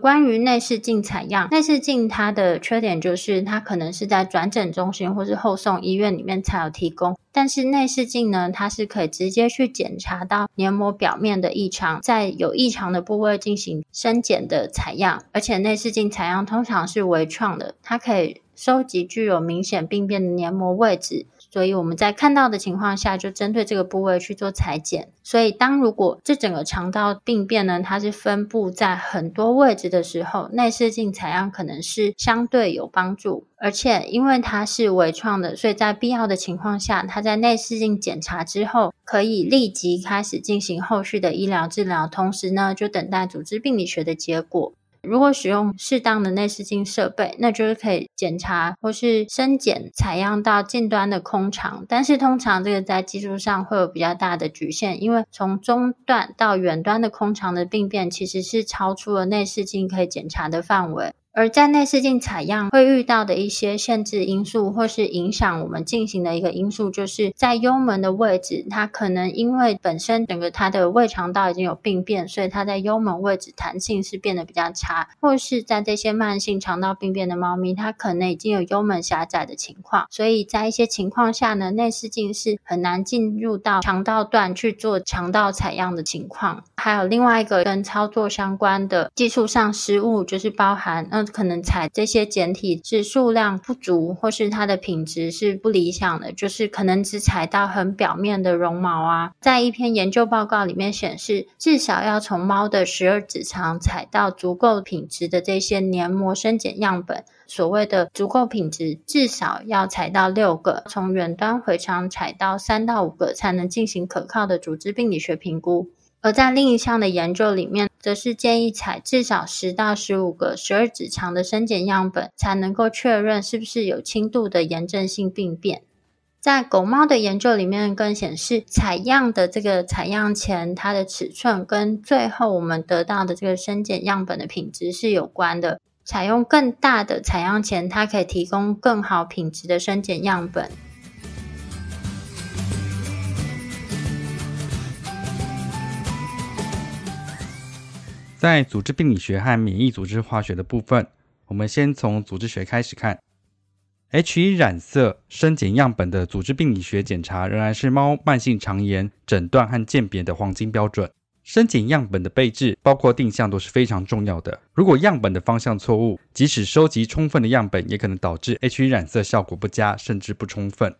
关于内视镜采样，内视镜它的缺点就是它可能是在转诊中心或是后送医院里面才有提供，但是内视镜呢，它是可以直接去检查到黏膜表面的异常，在有异常的部位进行深检的采样，而且内视镜采样通常是微创的，它可以收集具有明显病变的黏膜位置。所以我们在看到的情况下，就针对这个部位去做裁剪。所以当如果这整个肠道病变呢，它是分布在很多位置的时候，内视镜采样可能是相对有帮助。而且因为它是微创的，所以在必要的情况下，它在内视镜检查之后，可以立即开始进行后续的医疗治疗，同时呢，就等待组织病理学的结果。如果使用适当的内视镜设备，那就是可以检查或是深检采样到近端的空肠，但是通常这个在技术上会有比较大的局限，因为从中段到远端的空肠的病变其实是超出了内视镜可以检查的范围。而在内视镜采样会遇到的一些限制因素，或是影响我们进行的一个因素，就是在幽门的位置，它可能因为本身整个它的胃肠道已经有病变，所以它在幽门位置弹性是变得比较差，或是在这些慢性肠道病变的猫咪，它可能已经有幽门狭窄的情况，所以在一些情况下呢，内视镜是很难进入到肠道段去做肠道采样的情况。还有另外一个跟操作相关的技术上失误，就是包含嗯可能采这些简体是数量不足，或是它的品质是不理想的，就是可能只采到很表面的绒毛啊。在一篇研究报告里面显示，至少要从猫的十二指肠采到足够品质的这些黏膜生检样本。所谓的足够品质，至少要采到六个，从远端回肠采到三到五个，才能进行可靠的组织病理学评估。而在另一项的研究里面，则是建议采至少十到十五个十二指肠的生检样本，才能够确认是不是有轻度的炎症性病变。在狗猫的研究里面，更显示采样的这个采样前它的尺寸跟最后我们得到的这个生检样本的品质是有关的。采用更大的采样前，它可以提供更好品质的生检样本。在组织病理学和免疫组织化学的部分，我们先从组织学开始看。H1 染色深检样本的组织病理学检查仍然是猫慢性肠炎诊断和鉴别的黄金标准。深检样本的备制，包括定向，都是非常重要的。如果样本的方向错误，即使收集充分的样本，也可能导致 H1 染色效果不佳，甚至不充分。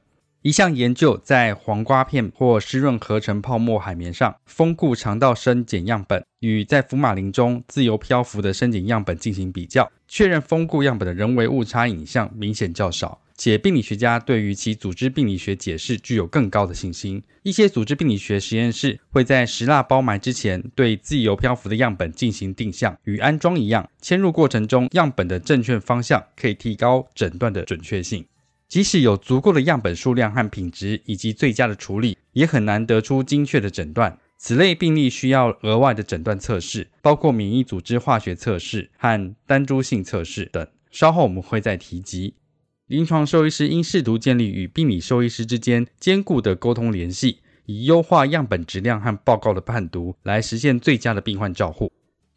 一项研究在黄瓜片或湿润合成泡沫海绵上封固肠道生检样本，与在福马林中自由漂浮的生检样本进行比较，确认封固样本的人为误差影像明显较少。且病理学家对于其组织病理学解释具有更高的信心。一些组织病理学实验室会在石蜡包埋之前对自由漂浮的样本进行定向，与安装一样。嵌入过程中样本的正确方向可以提高诊断的准确性。即使有足够的样本数量和品质以及最佳的处理，也很难得出精确的诊断。此类病例需要额外的诊断测试，包括免疫组织化学测试和单株性测试等。稍后我们会再提及。临床兽医师应试图建立与病理兽医师之间坚固的沟通联系，以优化样本质量和报告的判读，来实现最佳的病患照护。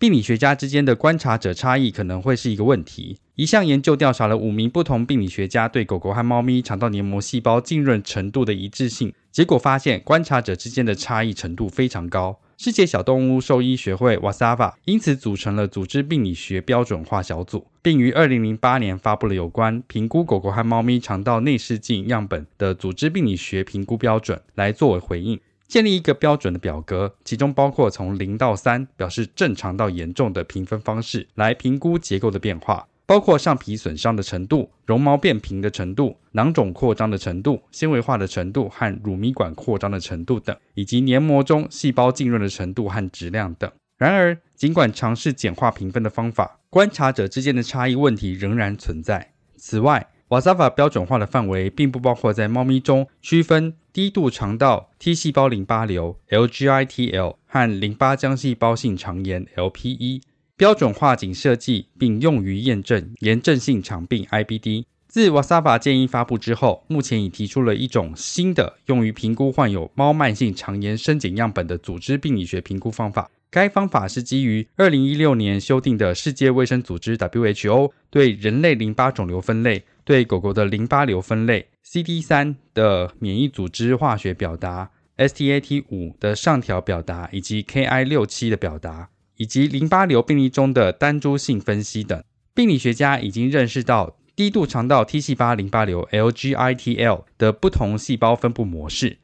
病理学家之间的观察者差异可能会是一个问题。一项研究调查了五名不同病理学家对狗狗和猫咪肠道黏膜细胞浸润程度的一致性，结果发现观察者之间的差异程度非常高。世界小动物兽医学会 （WASAVA） 因此组成了组织病理学标准化小组，并于2008年发布了有关评估狗狗和猫咪肠道内视镜样本的组织病理学评估标准，来作为回应，建立一个标准的表格，其中包括从零到三表示正常到严重的评分方式，来评估结构的变化。包括上皮损伤的程度、绒毛变平的程度、囊肿扩张的程度、纤维化的程度和乳糜管扩张的程度等，以及黏膜中细胞浸润的程度和质量等。然而，尽管尝试简化评分的方法，观察者之间的差异问题仍然存在。此外，WASAVA 标准化的范围并不包括在猫咪中区分低度肠道 T 细胞淋巴瘤 （LGITL） 和淋巴浆细胞性肠炎 （LPE）。标准化仅设计并用于验证炎症性肠病 （IBD）。自 WASAVA 建议发布之后，目前已提出了一种新的用于评估患有猫慢性肠炎深井样本的组织病理学评估方法。该方法是基于2016年修订的世界卫生组织 （WHO） 对人类淋巴肿瘤分类、对狗狗的淋巴瘤分类、CD3 的免疫组织化学表达、STAT5 的上调表达以及 Ki67 的表达。以及淋巴瘤病例中的单株性分析等，病理学家已经认识到低度肠道 T 细胞淋巴瘤 （LGITL） 的不同细胞分布模式，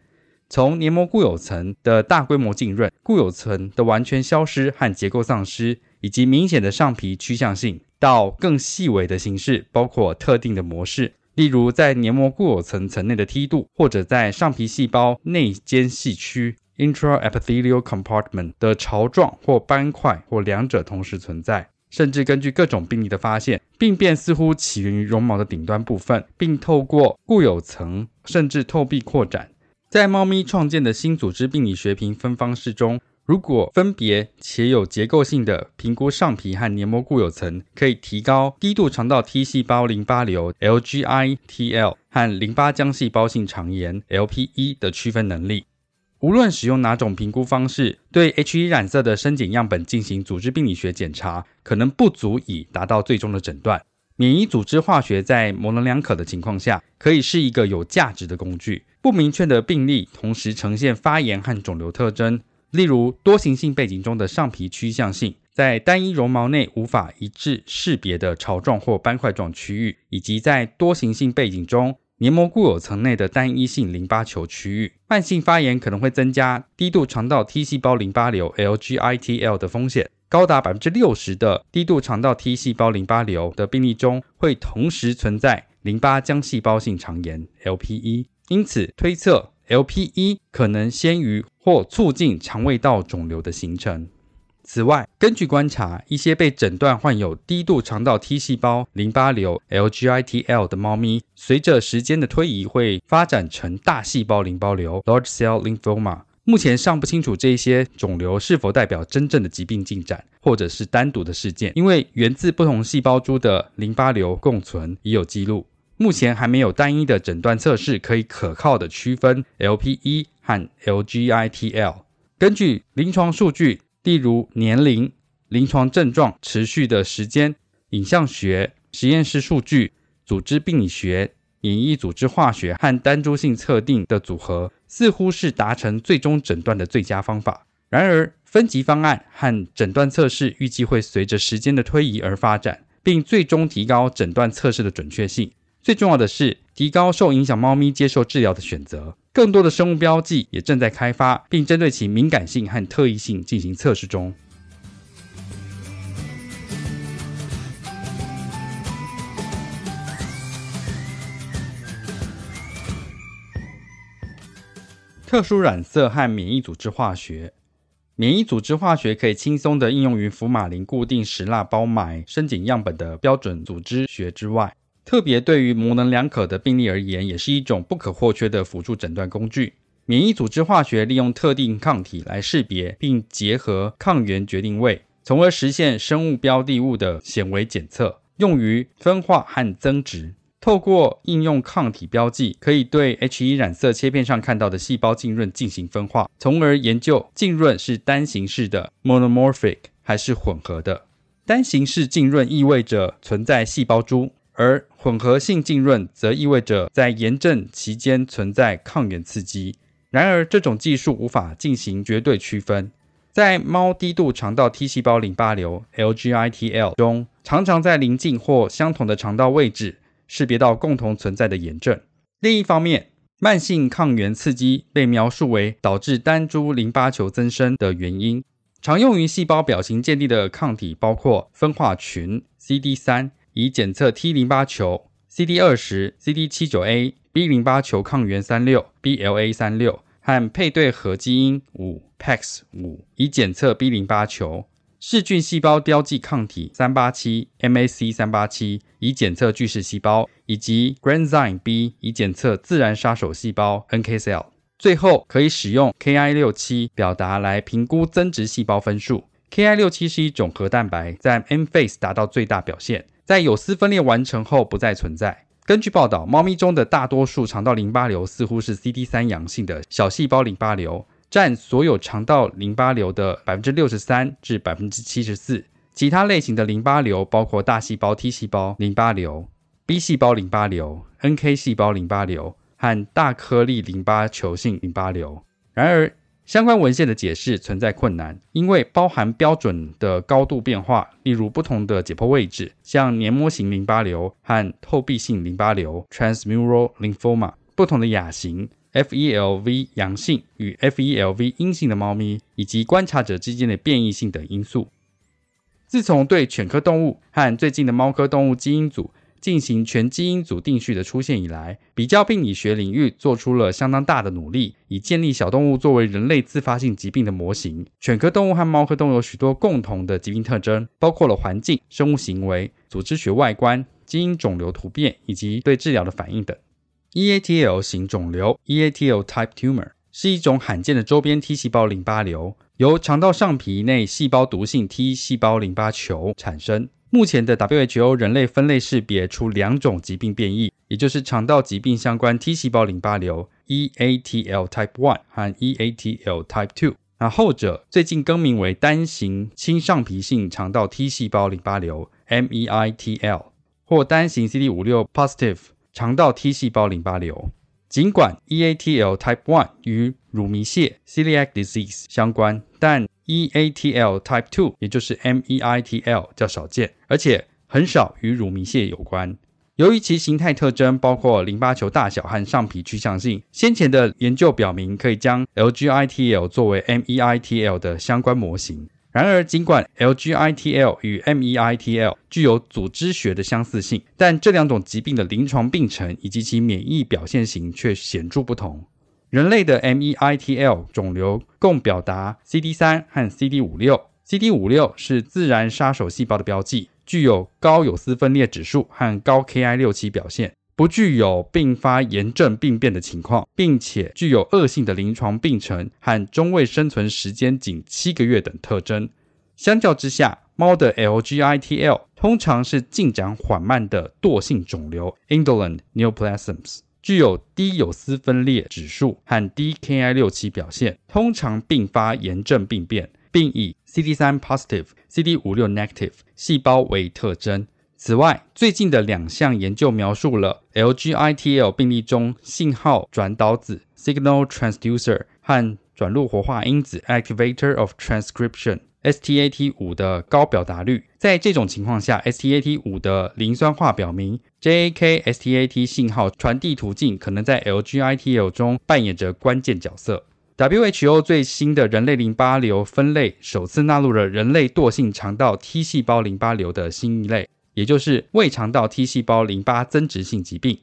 从黏膜固有层的大规模浸润、固有层的完全消失和结构丧失，以及明显的上皮趋向性，到更细微的形式，包括特定的模式，例如在黏膜固有层层内的梯度，或者在上皮细胞内间隙区。Intraepithelial compartment 的巢状或斑块或两者同时存在，甚至根据各种病例的发现，病变似乎起源于绒毛的顶端部分，并透过固有层甚至透壁扩展。在猫咪创建的新组织病理学评分方式中，如果分别且有结构性的评估上皮和黏膜固有层，可以提高低度肠道 T 细胞淋巴瘤 （LGITL） 和淋巴浆细胞性肠炎 （LPE） 的区分能力。无论使用哪种评估方式，对 H1 染色的深井样本进行组织病理学检查，可能不足以达到最终的诊断。免疫组织化学在模棱两可的情况下，可以是一个有价值的工具。不明确的病例同时呈现发炎和肿瘤特征，例如多形性背景中的上皮趋向性，在单一绒毛内无法一致识别的巢状或斑块状区域，以及在多形性背景中黏膜固有层内的单一性淋巴球区域。慢性发炎可能会增加低度肠道 T 细胞淋巴瘤 （LGITL） 的风险。高达百分之六十的低度肠道 T 细胞淋巴瘤的病例中，会同时存在淋巴浆细胞性肠炎 （LPE）。因此，推测 LPE 可能先于或促进肠胃道肿瘤的形成。此外，根据观察，一些被诊断患有低度肠道 T 细胞淋巴瘤 （LGITL） 的猫咪，随着时间的推移，会发展成大细胞淋巴瘤 （Large Cell Lymphoma）。目前尚不清楚这些肿瘤是否代表真正的疾病进展，或者是单独的事件，因为源自不同细胞株的淋巴瘤共存已有记录。目前还没有单一的诊断测试可以可靠的区分 LPE 和 LGITL。根据临床数据。例如年龄、临床症状持续的时间、影像学、实验室数据、组织病理学、免疫组织化学和单株性测定的组合，似乎是达成最终诊断的最佳方法。然而，分级方案和诊断测试预计会随着时间的推移而发展，并最终提高诊断测试的准确性。最重要的是，提高受影响猫咪接受治疗的选择。更多的生物标记也正在开发，并针对其敏感性和特异性进行测试中。特殊染色和免疫组织化学，免疫组织化学可以轻松地应用于福马林固定石蜡包埋深井样本的标准组织学之外。特别对于模棱两可的病例而言，也是一种不可或缺的辅助诊断工具。免疫组织化学利用特定抗体来识别并结合抗原决定位，从而实现生物标的物的显微检测，用于分化和增殖。透过应用抗体标记，可以对 H1 染色切片上看到的细胞浸润进行分化，从而研究浸润是单形式的 （monomorphic） 还是混合的。单形式浸润意味着存在细胞株。而混合性浸润则意味着在炎症期间存在抗原刺激。然而，这种技术无法进行绝对区分。在猫低度肠道 T 细胞淋巴瘤 （LGITL） 中，常常在邻近或相同的肠道位置识别到共同存在的炎症。另一方面，慢性抗原刺激被描述为导致单株淋巴球增生的原因。常用于细胞表型鉴定的抗体包括分化群 CD3。以检测 T 淋巴球、CD 二十、CD 七九 A、B 淋巴球抗原三六、BLA 三六和配对核基因五 PAX 五，以检测 B 淋巴球；噬菌细胞标记抗体三八七、MAC 三八七，以检测巨噬细胞，以及 Granzyme B 以检测自然杀手细胞 NK cell。最后，可以使用 Ki 六七表达来评估增殖细胞分数。Ki 六七是一种核蛋白，在 M phase 达到最大表现。在有丝分裂完成后不再存在。根据报道，猫咪中的大多数肠道淋巴瘤似乎是 CD3 阳性的小细胞淋巴瘤，占所有肠道淋巴瘤的百分之六十三至百分之七十四。其他类型的淋巴瘤包括大细胞 T 细胞淋巴瘤、B 细胞淋巴瘤、NK 细胞淋巴瘤和大颗粒淋巴球性淋巴瘤。然而，相关文献的解释存在困难，因为包含标准的高度变化，例如不同的解剖位置，像黏膜型淋巴瘤和透壁性淋巴瘤 （transmural lymphoma），不同的亚型 （FELV 阳性与 FELV 阴性的猫咪），以及观察者之间的变异性等因素。自从对犬科动物和最近的猫科动物基因组进行全基因组定序的出现以来，比较病理学领域做出了相当大的努力，以建立小动物作为人类自发性疾病的模型。犬科动物和猫科动物有许多共同的疾病特征，包括了环境、生物行为、组织学外观、基因肿瘤突变以及对治疗的反应等。EATL 型肿瘤 （EATL type tumor） 是一种罕见的周边 T 细胞淋巴瘤，由肠道上皮内细胞毒性 T 细胞淋巴球产生。目前的 WHO 人类分类识别出两种疾病变异，也就是肠道疾病相关 T 细胞淋巴瘤 （EATL Type One） 和 EATL Type Two。那后者最近更名为单型轻上皮性肠道 T 细胞淋巴瘤 （MEITL） 或单型 CD 五六 Positive 肠道 T 细胞淋巴瘤。尽管 EATL Type One 与乳糜泻 （Celiac Disease） 相关，但 EATL Type Two，也就是 MEITL 较少见，而且很少与乳糜泻有关。由于其形态特征包括淋巴球大小和上皮趋向性，先前的研究表明可以将 LGITL 作为 MEITL 的相关模型。然而，尽管 LGITL 与 MEITL 具有组织学的相似性，但这两种疾病的临床病程以及其免疫表现型却显著不同。人类的 MEITL 肿瘤共表达 CD3 和 CD56，CD56 是自然杀手细胞的标记，具有高有丝分裂指数和高 Ki67 表现。不具有并发炎症病变的情况，并且具有恶性的临床病程和中位生存时间仅七个月等特征。相较之下，猫的 LGITL 通常是进展缓慢的惰性肿瘤 （indolent neoplasms），具有低有丝分裂指数和低 Ki67 表现，通常并发炎症病变，并以 CD3 positive、CD56 negative 细胞为特征。此外，最近的两项研究描述了 LGITL 病例中信号转导子 （signal transducer） 和转录活化因子 （activator of transcription，STAT5） 的高表达率。在这种情况下，STAT5 的磷酸化表明 JAK-STAT 信号传递途径可能在 LGITL 中扮演着关键角色。WHO 最新的人类淋巴瘤分类首次纳入了人类惰性肠道 T 细胞淋巴瘤的新一类。也就是胃肠道 T 细胞淋巴增殖性疾病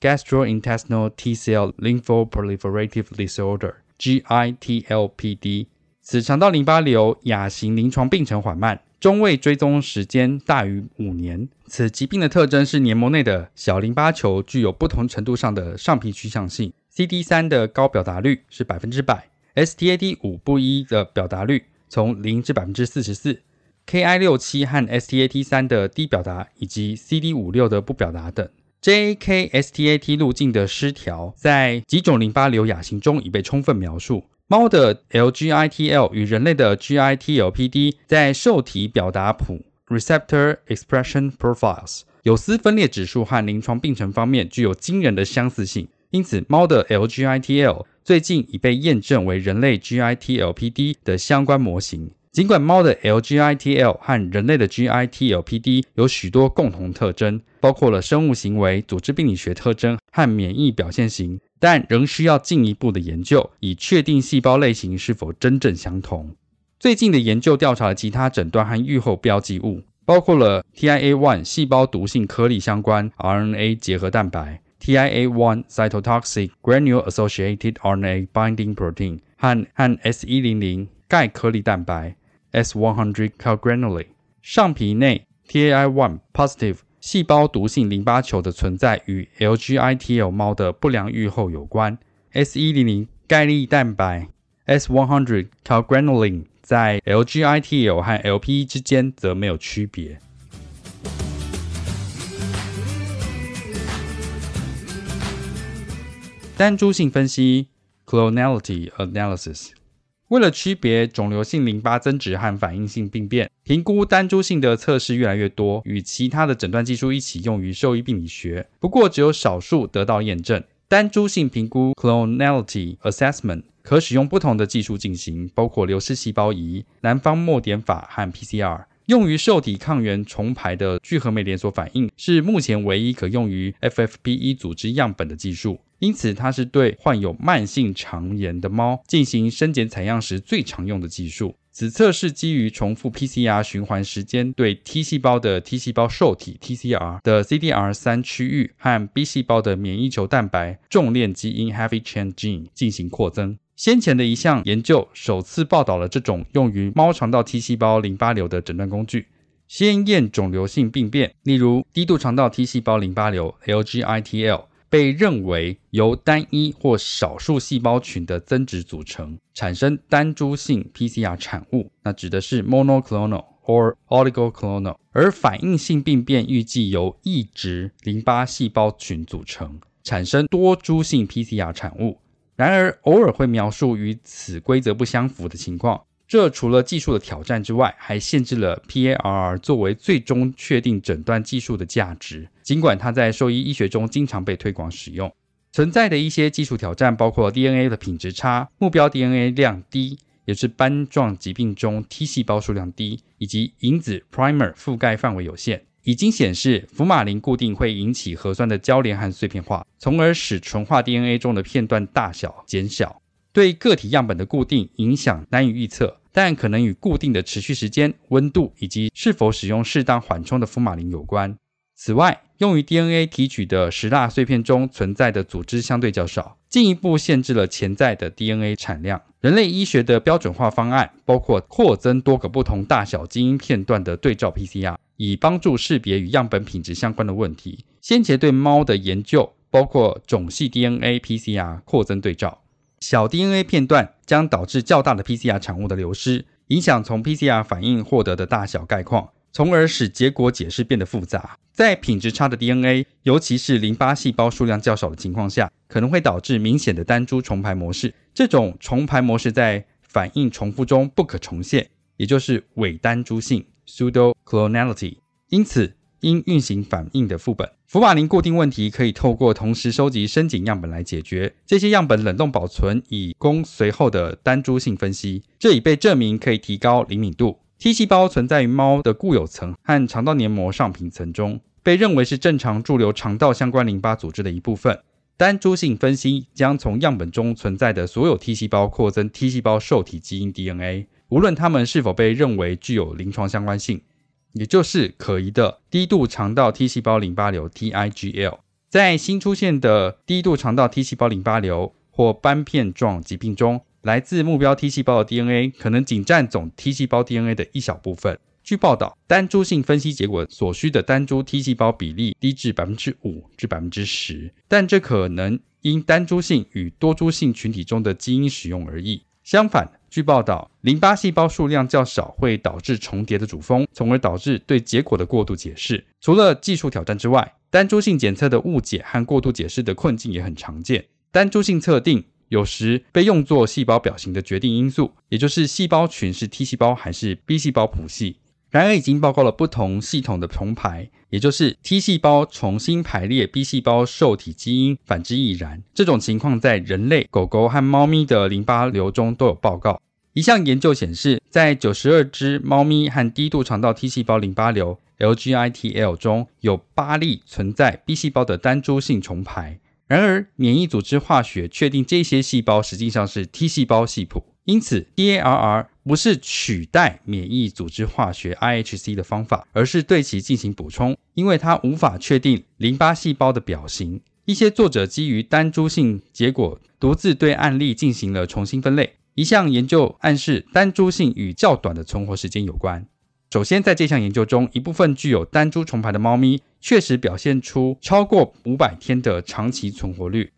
（Gastrointestinal T-cell Lymphoproliferative Disorder，GITLPD）。此肠道淋巴瘤亚型临床病程缓慢，中位追踪时间大于五年。此疾病的特征是黏膜内的小淋巴球具有不同程度上的上皮趋向性。CD3 的高表达率是百分之百，STAT5 不一的表达率从零至百分之四十四。Ki 六七和 STAT 三的低表达，以及 CD 五六的不表达等，JAK STAT 路径的失调，在几种淋巴瘤亚型中已被充分描述。猫的 LGITL 与人类的 GITLPD 在受体表达谱 （Receptor Expression Profiles）、有丝分裂指数和临床病程方面具有惊人的相似性，因此猫的 LGITL 最近已被验证为人类 GITLPD 的相关模型。尽管猫的 LGITL 和人类的 GITLPD 有许多共同特征，包括了生物行为、组织病理学特征和免疫表现型，但仍需要进一步的研究，以确定细胞类型是否真正相同。最近的研究调查了其他诊断和预后标记物，包括了 TIA1 细胞毒性颗粒相关 RNA 结合蛋白、TIA1 cytotoxic granule-associated RNA binding protein 和和 S100 钙颗粒蛋白。S100 calgranulin 上皮内 TAI1 positive 细胞毒性淋巴球的存在与 LGITL 猫的不良预后有关。S100 钙粒蛋白 S100 calgranulin 在 LGITL 和 LPE 之间则没有区别。单株性分析 Clonality Analysis 为了区别肿瘤性淋巴增殖和反应性病变，评估单株性的测试越来越多，与其他的诊断技术一起用于兽医病理学。不过，只有少数得到验证。单株性评估 （Clonality Assessment） 可使用不同的技术进行，包括流式细胞仪、南方墨点法和 PCR。用于受体抗原重排的聚合酶连锁反应是目前唯一可用于 FFPE 组织样本的技术，因此它是对患有慢性肠炎的猫进行生检采样时最常用的技术。此测试基于重复 PCR 循环时间对 T 细胞的 T 细胞受体 TCR 的 CDR3 区域和 B 细胞的免疫球蛋白重链基因 Heavy Chain Gene 进行扩增。先前的一项研究首次报道了这种用于猫肠道 T 细胞淋巴瘤的诊断工具。先验肿瘤性病变，例如低度肠道 T 细胞淋巴瘤 （LGITL） 被认为由单一或少数细胞群的增殖组成，产生单株性 PCR 产物，那指的是 monoclonal or oligoclonal。而反应性病变预计由异质淋巴细胞群组成，产生多株性 PCR 产物。然而，偶尔会描述与此规则不相符的情况。这除了技术的挑战之外，还限制了 P A R 作为最终确定诊断技术的价值。尽管它在兽医医学中经常被推广使用，存在的一些技术挑战包括 DNA 的品质差、目标 DNA 量低，也是斑状疾病中 T 细胞数量低，以及因子 primer 覆盖范围有限，已经显示福马林固定会引起核酸的交联和碎片化，从而使纯化 DNA 中的片段大小减小。对个体样本的固定影响难以预测，但可能与固定的持续时间、温度以及是否使用适当缓冲的福马林有关。此外，用于 DNA 提取的石蜡碎片中存在的组织相对较少，进一步限制了潜在的 DNA 产量。人类医学的标准化方案包括扩增多个不同大小基因片段的对照 PCR，以帮助识别与样本品质相关的问题。先前对猫的研究包括种系 DNA PCR 扩增对照，小 DNA 片段将导致较大的 PCR 产物的流失，影响从 PCR 反应获得的大小概况。从而使结果解释变得复杂。在品质差的 DNA，尤其是淋巴细胞数量较少的情况下，可能会导致明显的单株重排模式。这种重排模式在反应重复中不可重现，也就是伪单株性 （pseudo-clonality）。因此，应运行反应的副本。福马林固定问题可以透过同时收集深井样本来解决。这些样本冷冻保存，以供随后的单株性分析。这已被证明可以提高灵敏度。T 细胞存在于猫的固有层和肠道黏膜上皮层中，被认为是正常驻留肠道相关淋巴组织的一部分。单株性分析将从样本中存在的所有 T 细胞扩增 T 细胞受体基因 DNA，无论它们是否被认为具有临床相关性，也就是可疑的低度肠道 T 细胞淋巴瘤 TIGL。在新出现的低度肠道 T 细胞淋巴瘤或斑片状疾病中，来自目标 T 细胞的 DNA 可能仅占总 T 细胞 DNA 的一小部分。据报道，单株性分析结果所需的单株 T 细胞比例低至百分之五至百分之十，但这可能因单株性与多株性群体中的基因使用而异。相反，据报道，淋巴细胞数量较少会导致重叠的主峰，从而导致对结果的过度解释。除了技术挑战之外，单株性检测的误解和过度解释的困境也很常见。单株性测定。有时被用作细胞表型的决定因素，也就是细胞群是 T 细胞还是 B 细胞谱系。然而，已经报告了不同系统的重排，也就是 T 细胞重新排列 B 细胞受体基因，反之亦然。这种情况在人类、狗狗和猫咪的淋巴瘤中都有报告。一项研究显示，在九十二只猫咪和低度肠道 T 细胞淋巴瘤 （LGITL） 中有八例存在 B 细胞的单株性重排。然而，免疫组织化学确定这些细胞实际上是 T 细胞系谱，因此，DARR 不是取代免疫组织化学 IHC 的方法，而是对其进行补充，因为它无法确定淋巴细胞的表型。一些作者基于单株性结果，独自对案例进行了重新分类。一项研究暗示单株性与较短的存活时间有关。首先，在这项研究中，一部分具有单株重排的猫咪确实表现出超过五百天的长期存活率。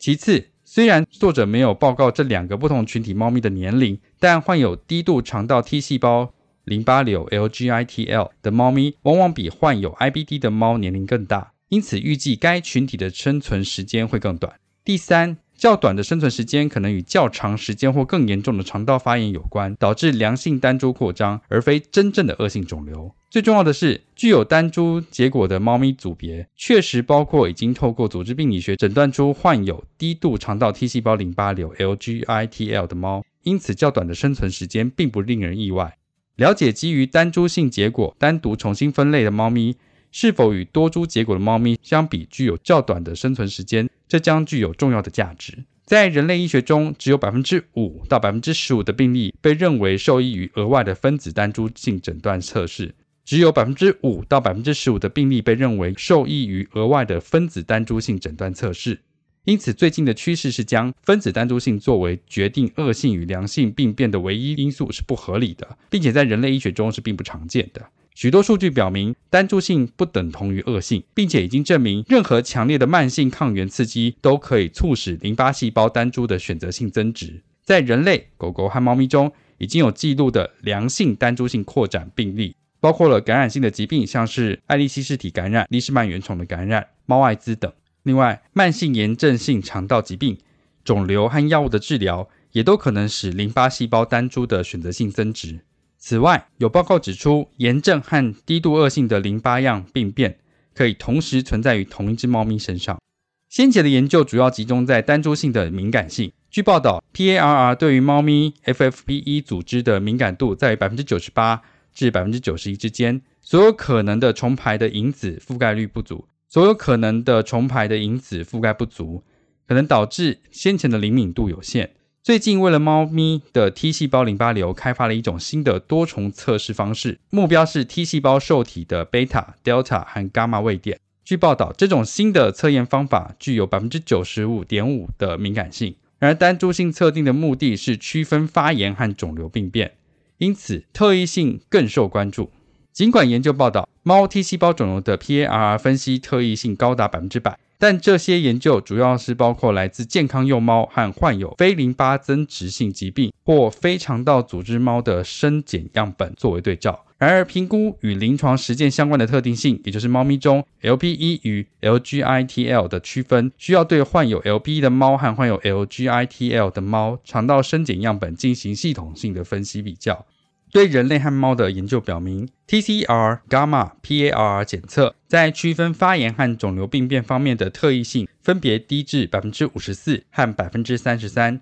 其次，虽然作者没有报告这两个不同群体猫咪的年龄，但患有低度肠道 T 细胞淋巴瘤 （LGITL） 的猫咪往往比患有 IBD 的猫年龄更大，因此预计该群体的生存时间会更短。第三，较短的生存时间可能与较长时间或更严重的肠道发炎有关，导致良性单株扩张，而非真正的恶性肿瘤。最重要的是，具有单株结果的猫咪组别确实包括已经透过组织病理学诊断出患有低度肠道 T 细胞淋巴瘤 （LGITL） 的猫，因此较短的生存时间并不令人意外。了解基于单株性结果单独重新分类的猫咪。是否与多株结果的猫咪相比具有较短的生存时间？这将具有重要的价值。在人类医学中，只有百分之五到百分之十五的病例被认为受益于额外的分子单株性诊断测试，只有百分之五到百分之十五的病例被认为受益于额外的分子单株性诊断测试。因此，最近的趋势是将分子单株性作为决定恶性与良性病变的唯一因素是不合理的，并且在人类医学中是并不常见的。许多数据表明，单株性不等同于恶性，并且已经证明，任何强烈的慢性抗原刺激都可以促使淋巴细胞单株的选择性增殖。在人类、狗狗和猫咪中，已经有记录的良性单株性扩展病例，包括了感染性的疾病，像是艾利希氏体感染、利氏曼原虫的感染、猫艾滋等。另外，慢性炎症性肠道疾病、肿瘤和药物的治疗，也都可能使淋巴细胞单株的选择性增殖。此外，有报告指出，炎症和低度恶性的淋巴样病变可以同时存在于同一只猫咪身上。先前的研究主要集中在单株性的敏感性，据报道，PARR 对于猫咪 FFPE 组织的敏感度在百分之九十八至百分之九十一之间。所有可能的重排的因子覆盖率不足，所有可能的重排的因子覆盖不足，可能导致先前的灵敏度有限。最近，为了猫咪的 T 细胞淋巴瘤，开发了一种新的多重测试方式，目标是 T 细胞受体的贝塔、德尔塔和伽马位点。据报道，这种新的测验方法具有百分之九十五点五的敏感性。然而，单株性测定的目的是区分发炎和肿瘤病变，因此特异性更受关注。尽管研究报道，猫 T 细胞肿瘤的 PARR 分析特异性高达百分之百，但这些研究主要是包括来自健康幼猫和患有非淋巴增殖性疾病或非肠道组织猫的生检样本作为对照。然而，评估与临床实践相关的特定性，也就是猫咪中 LPE 与 LGITL 的区分，需要对患有 LPE 的猫和患有 LGITL 的猫肠道生检样本进行系统性的分析比较。对人类和猫的研究表明，TCR、伽马、P A R 检测在区分发炎和肿瘤病变方面的特异性分别低至百分之五十四和百分之三十三。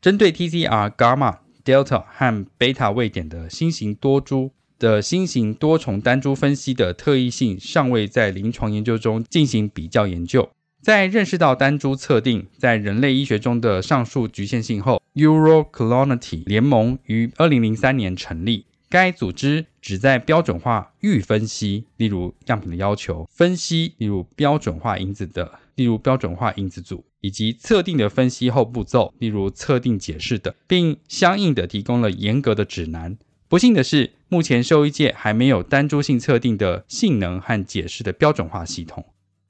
针对 TCR、伽马、Delta 和贝塔位点的新型多株。的新型多重单株分析的特异性尚未在临床研究中进行比较研究。在认识到单株测定在人类医学中的上述局限性后，Euroclonal 联盟于2003年成立。该组织旨在标准化预分析，例如样品的要求分析，例如标准化因子的，例如标准化因子组，以及测定的分析后步骤，例如测定解释等，并相应的提供了严格的指南。不幸的是，目前兽医界还没有单株性测定的性能和解释的标准化系统。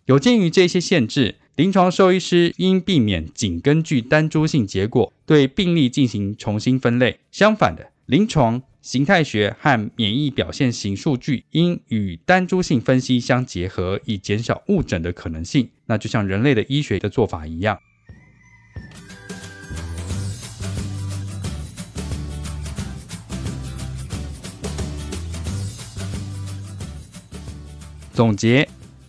有鉴于这些限制，临床兽医师应避免仅根据单株性结果对病例进行重新分类。相反的，临床形态学和免疫表现型数据应与单株性分析相结合，以减少误诊的可能性。那就像人类的医学的做法一样。总结：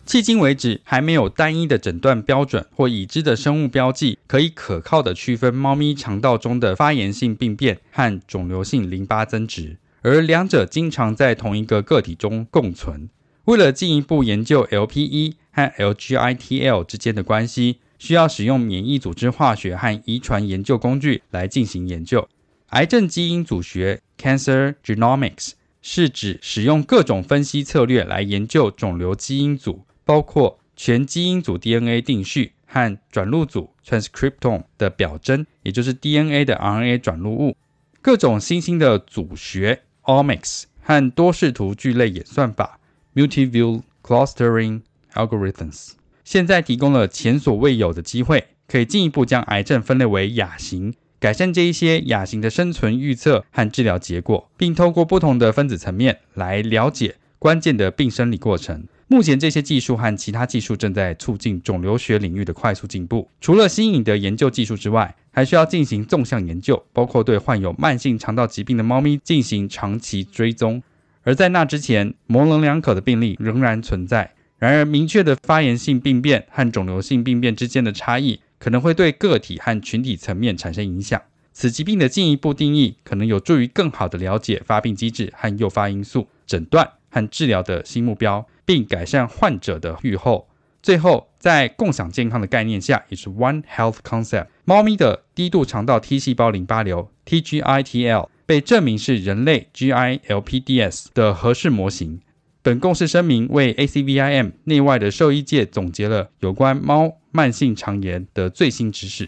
迄今为止，还没有单一的诊断标准或已知的生物标记，可以可靠地区分猫咪肠道中的发炎性病变和肿瘤性淋巴增殖，而两者经常在同一个个体中共存。为了进一步研究 LPE 和 LGITL 之间的关系，需要使用免疫组织化学和遗传研究工具来进行研究。癌症基因组学 （Cancer Genomics）。是指使用各种分析策略来研究肿瘤基因组，包括全基因组 DNA 定序和转录组 transcriptome 的表征，也就是 DNA 的 RNA 转录物，各种新兴的组学 omics 和多视图聚类演算法 multiview clustering algorithms，现在提供了前所未有的机会，可以进一步将癌症分类为亚型。改善这一些亚型的生存预测和治疗结果，并透过不同的分子层面来了解关键的病生理过程。目前，这些技术和其他技术正在促进肿瘤学领域的快速进步。除了新颖的研究技术之外，还需要进行纵向研究，包括对患有慢性肠道疾病的猫咪进行长期追踪。而在那之前，模棱两可的病例仍然存在。然而，明确的发炎性病变和肿瘤性病变之间的差异。可能会对个体和群体层面产生影响。此疾病的进一步定义可能有助于更好的了解发病机制和诱发因素、诊断和治疗的新目标，并改善患者的预后。最后，在共享健康的概念下，也是 One Health Concept，猫咪的低度肠道 T 细胞淋巴瘤 （TGITL） 被证明是人类 GILPDS 的合适模型。本共识声明为 ACVIM 内外的兽医界总结了有关猫慢性肠炎的最新知识。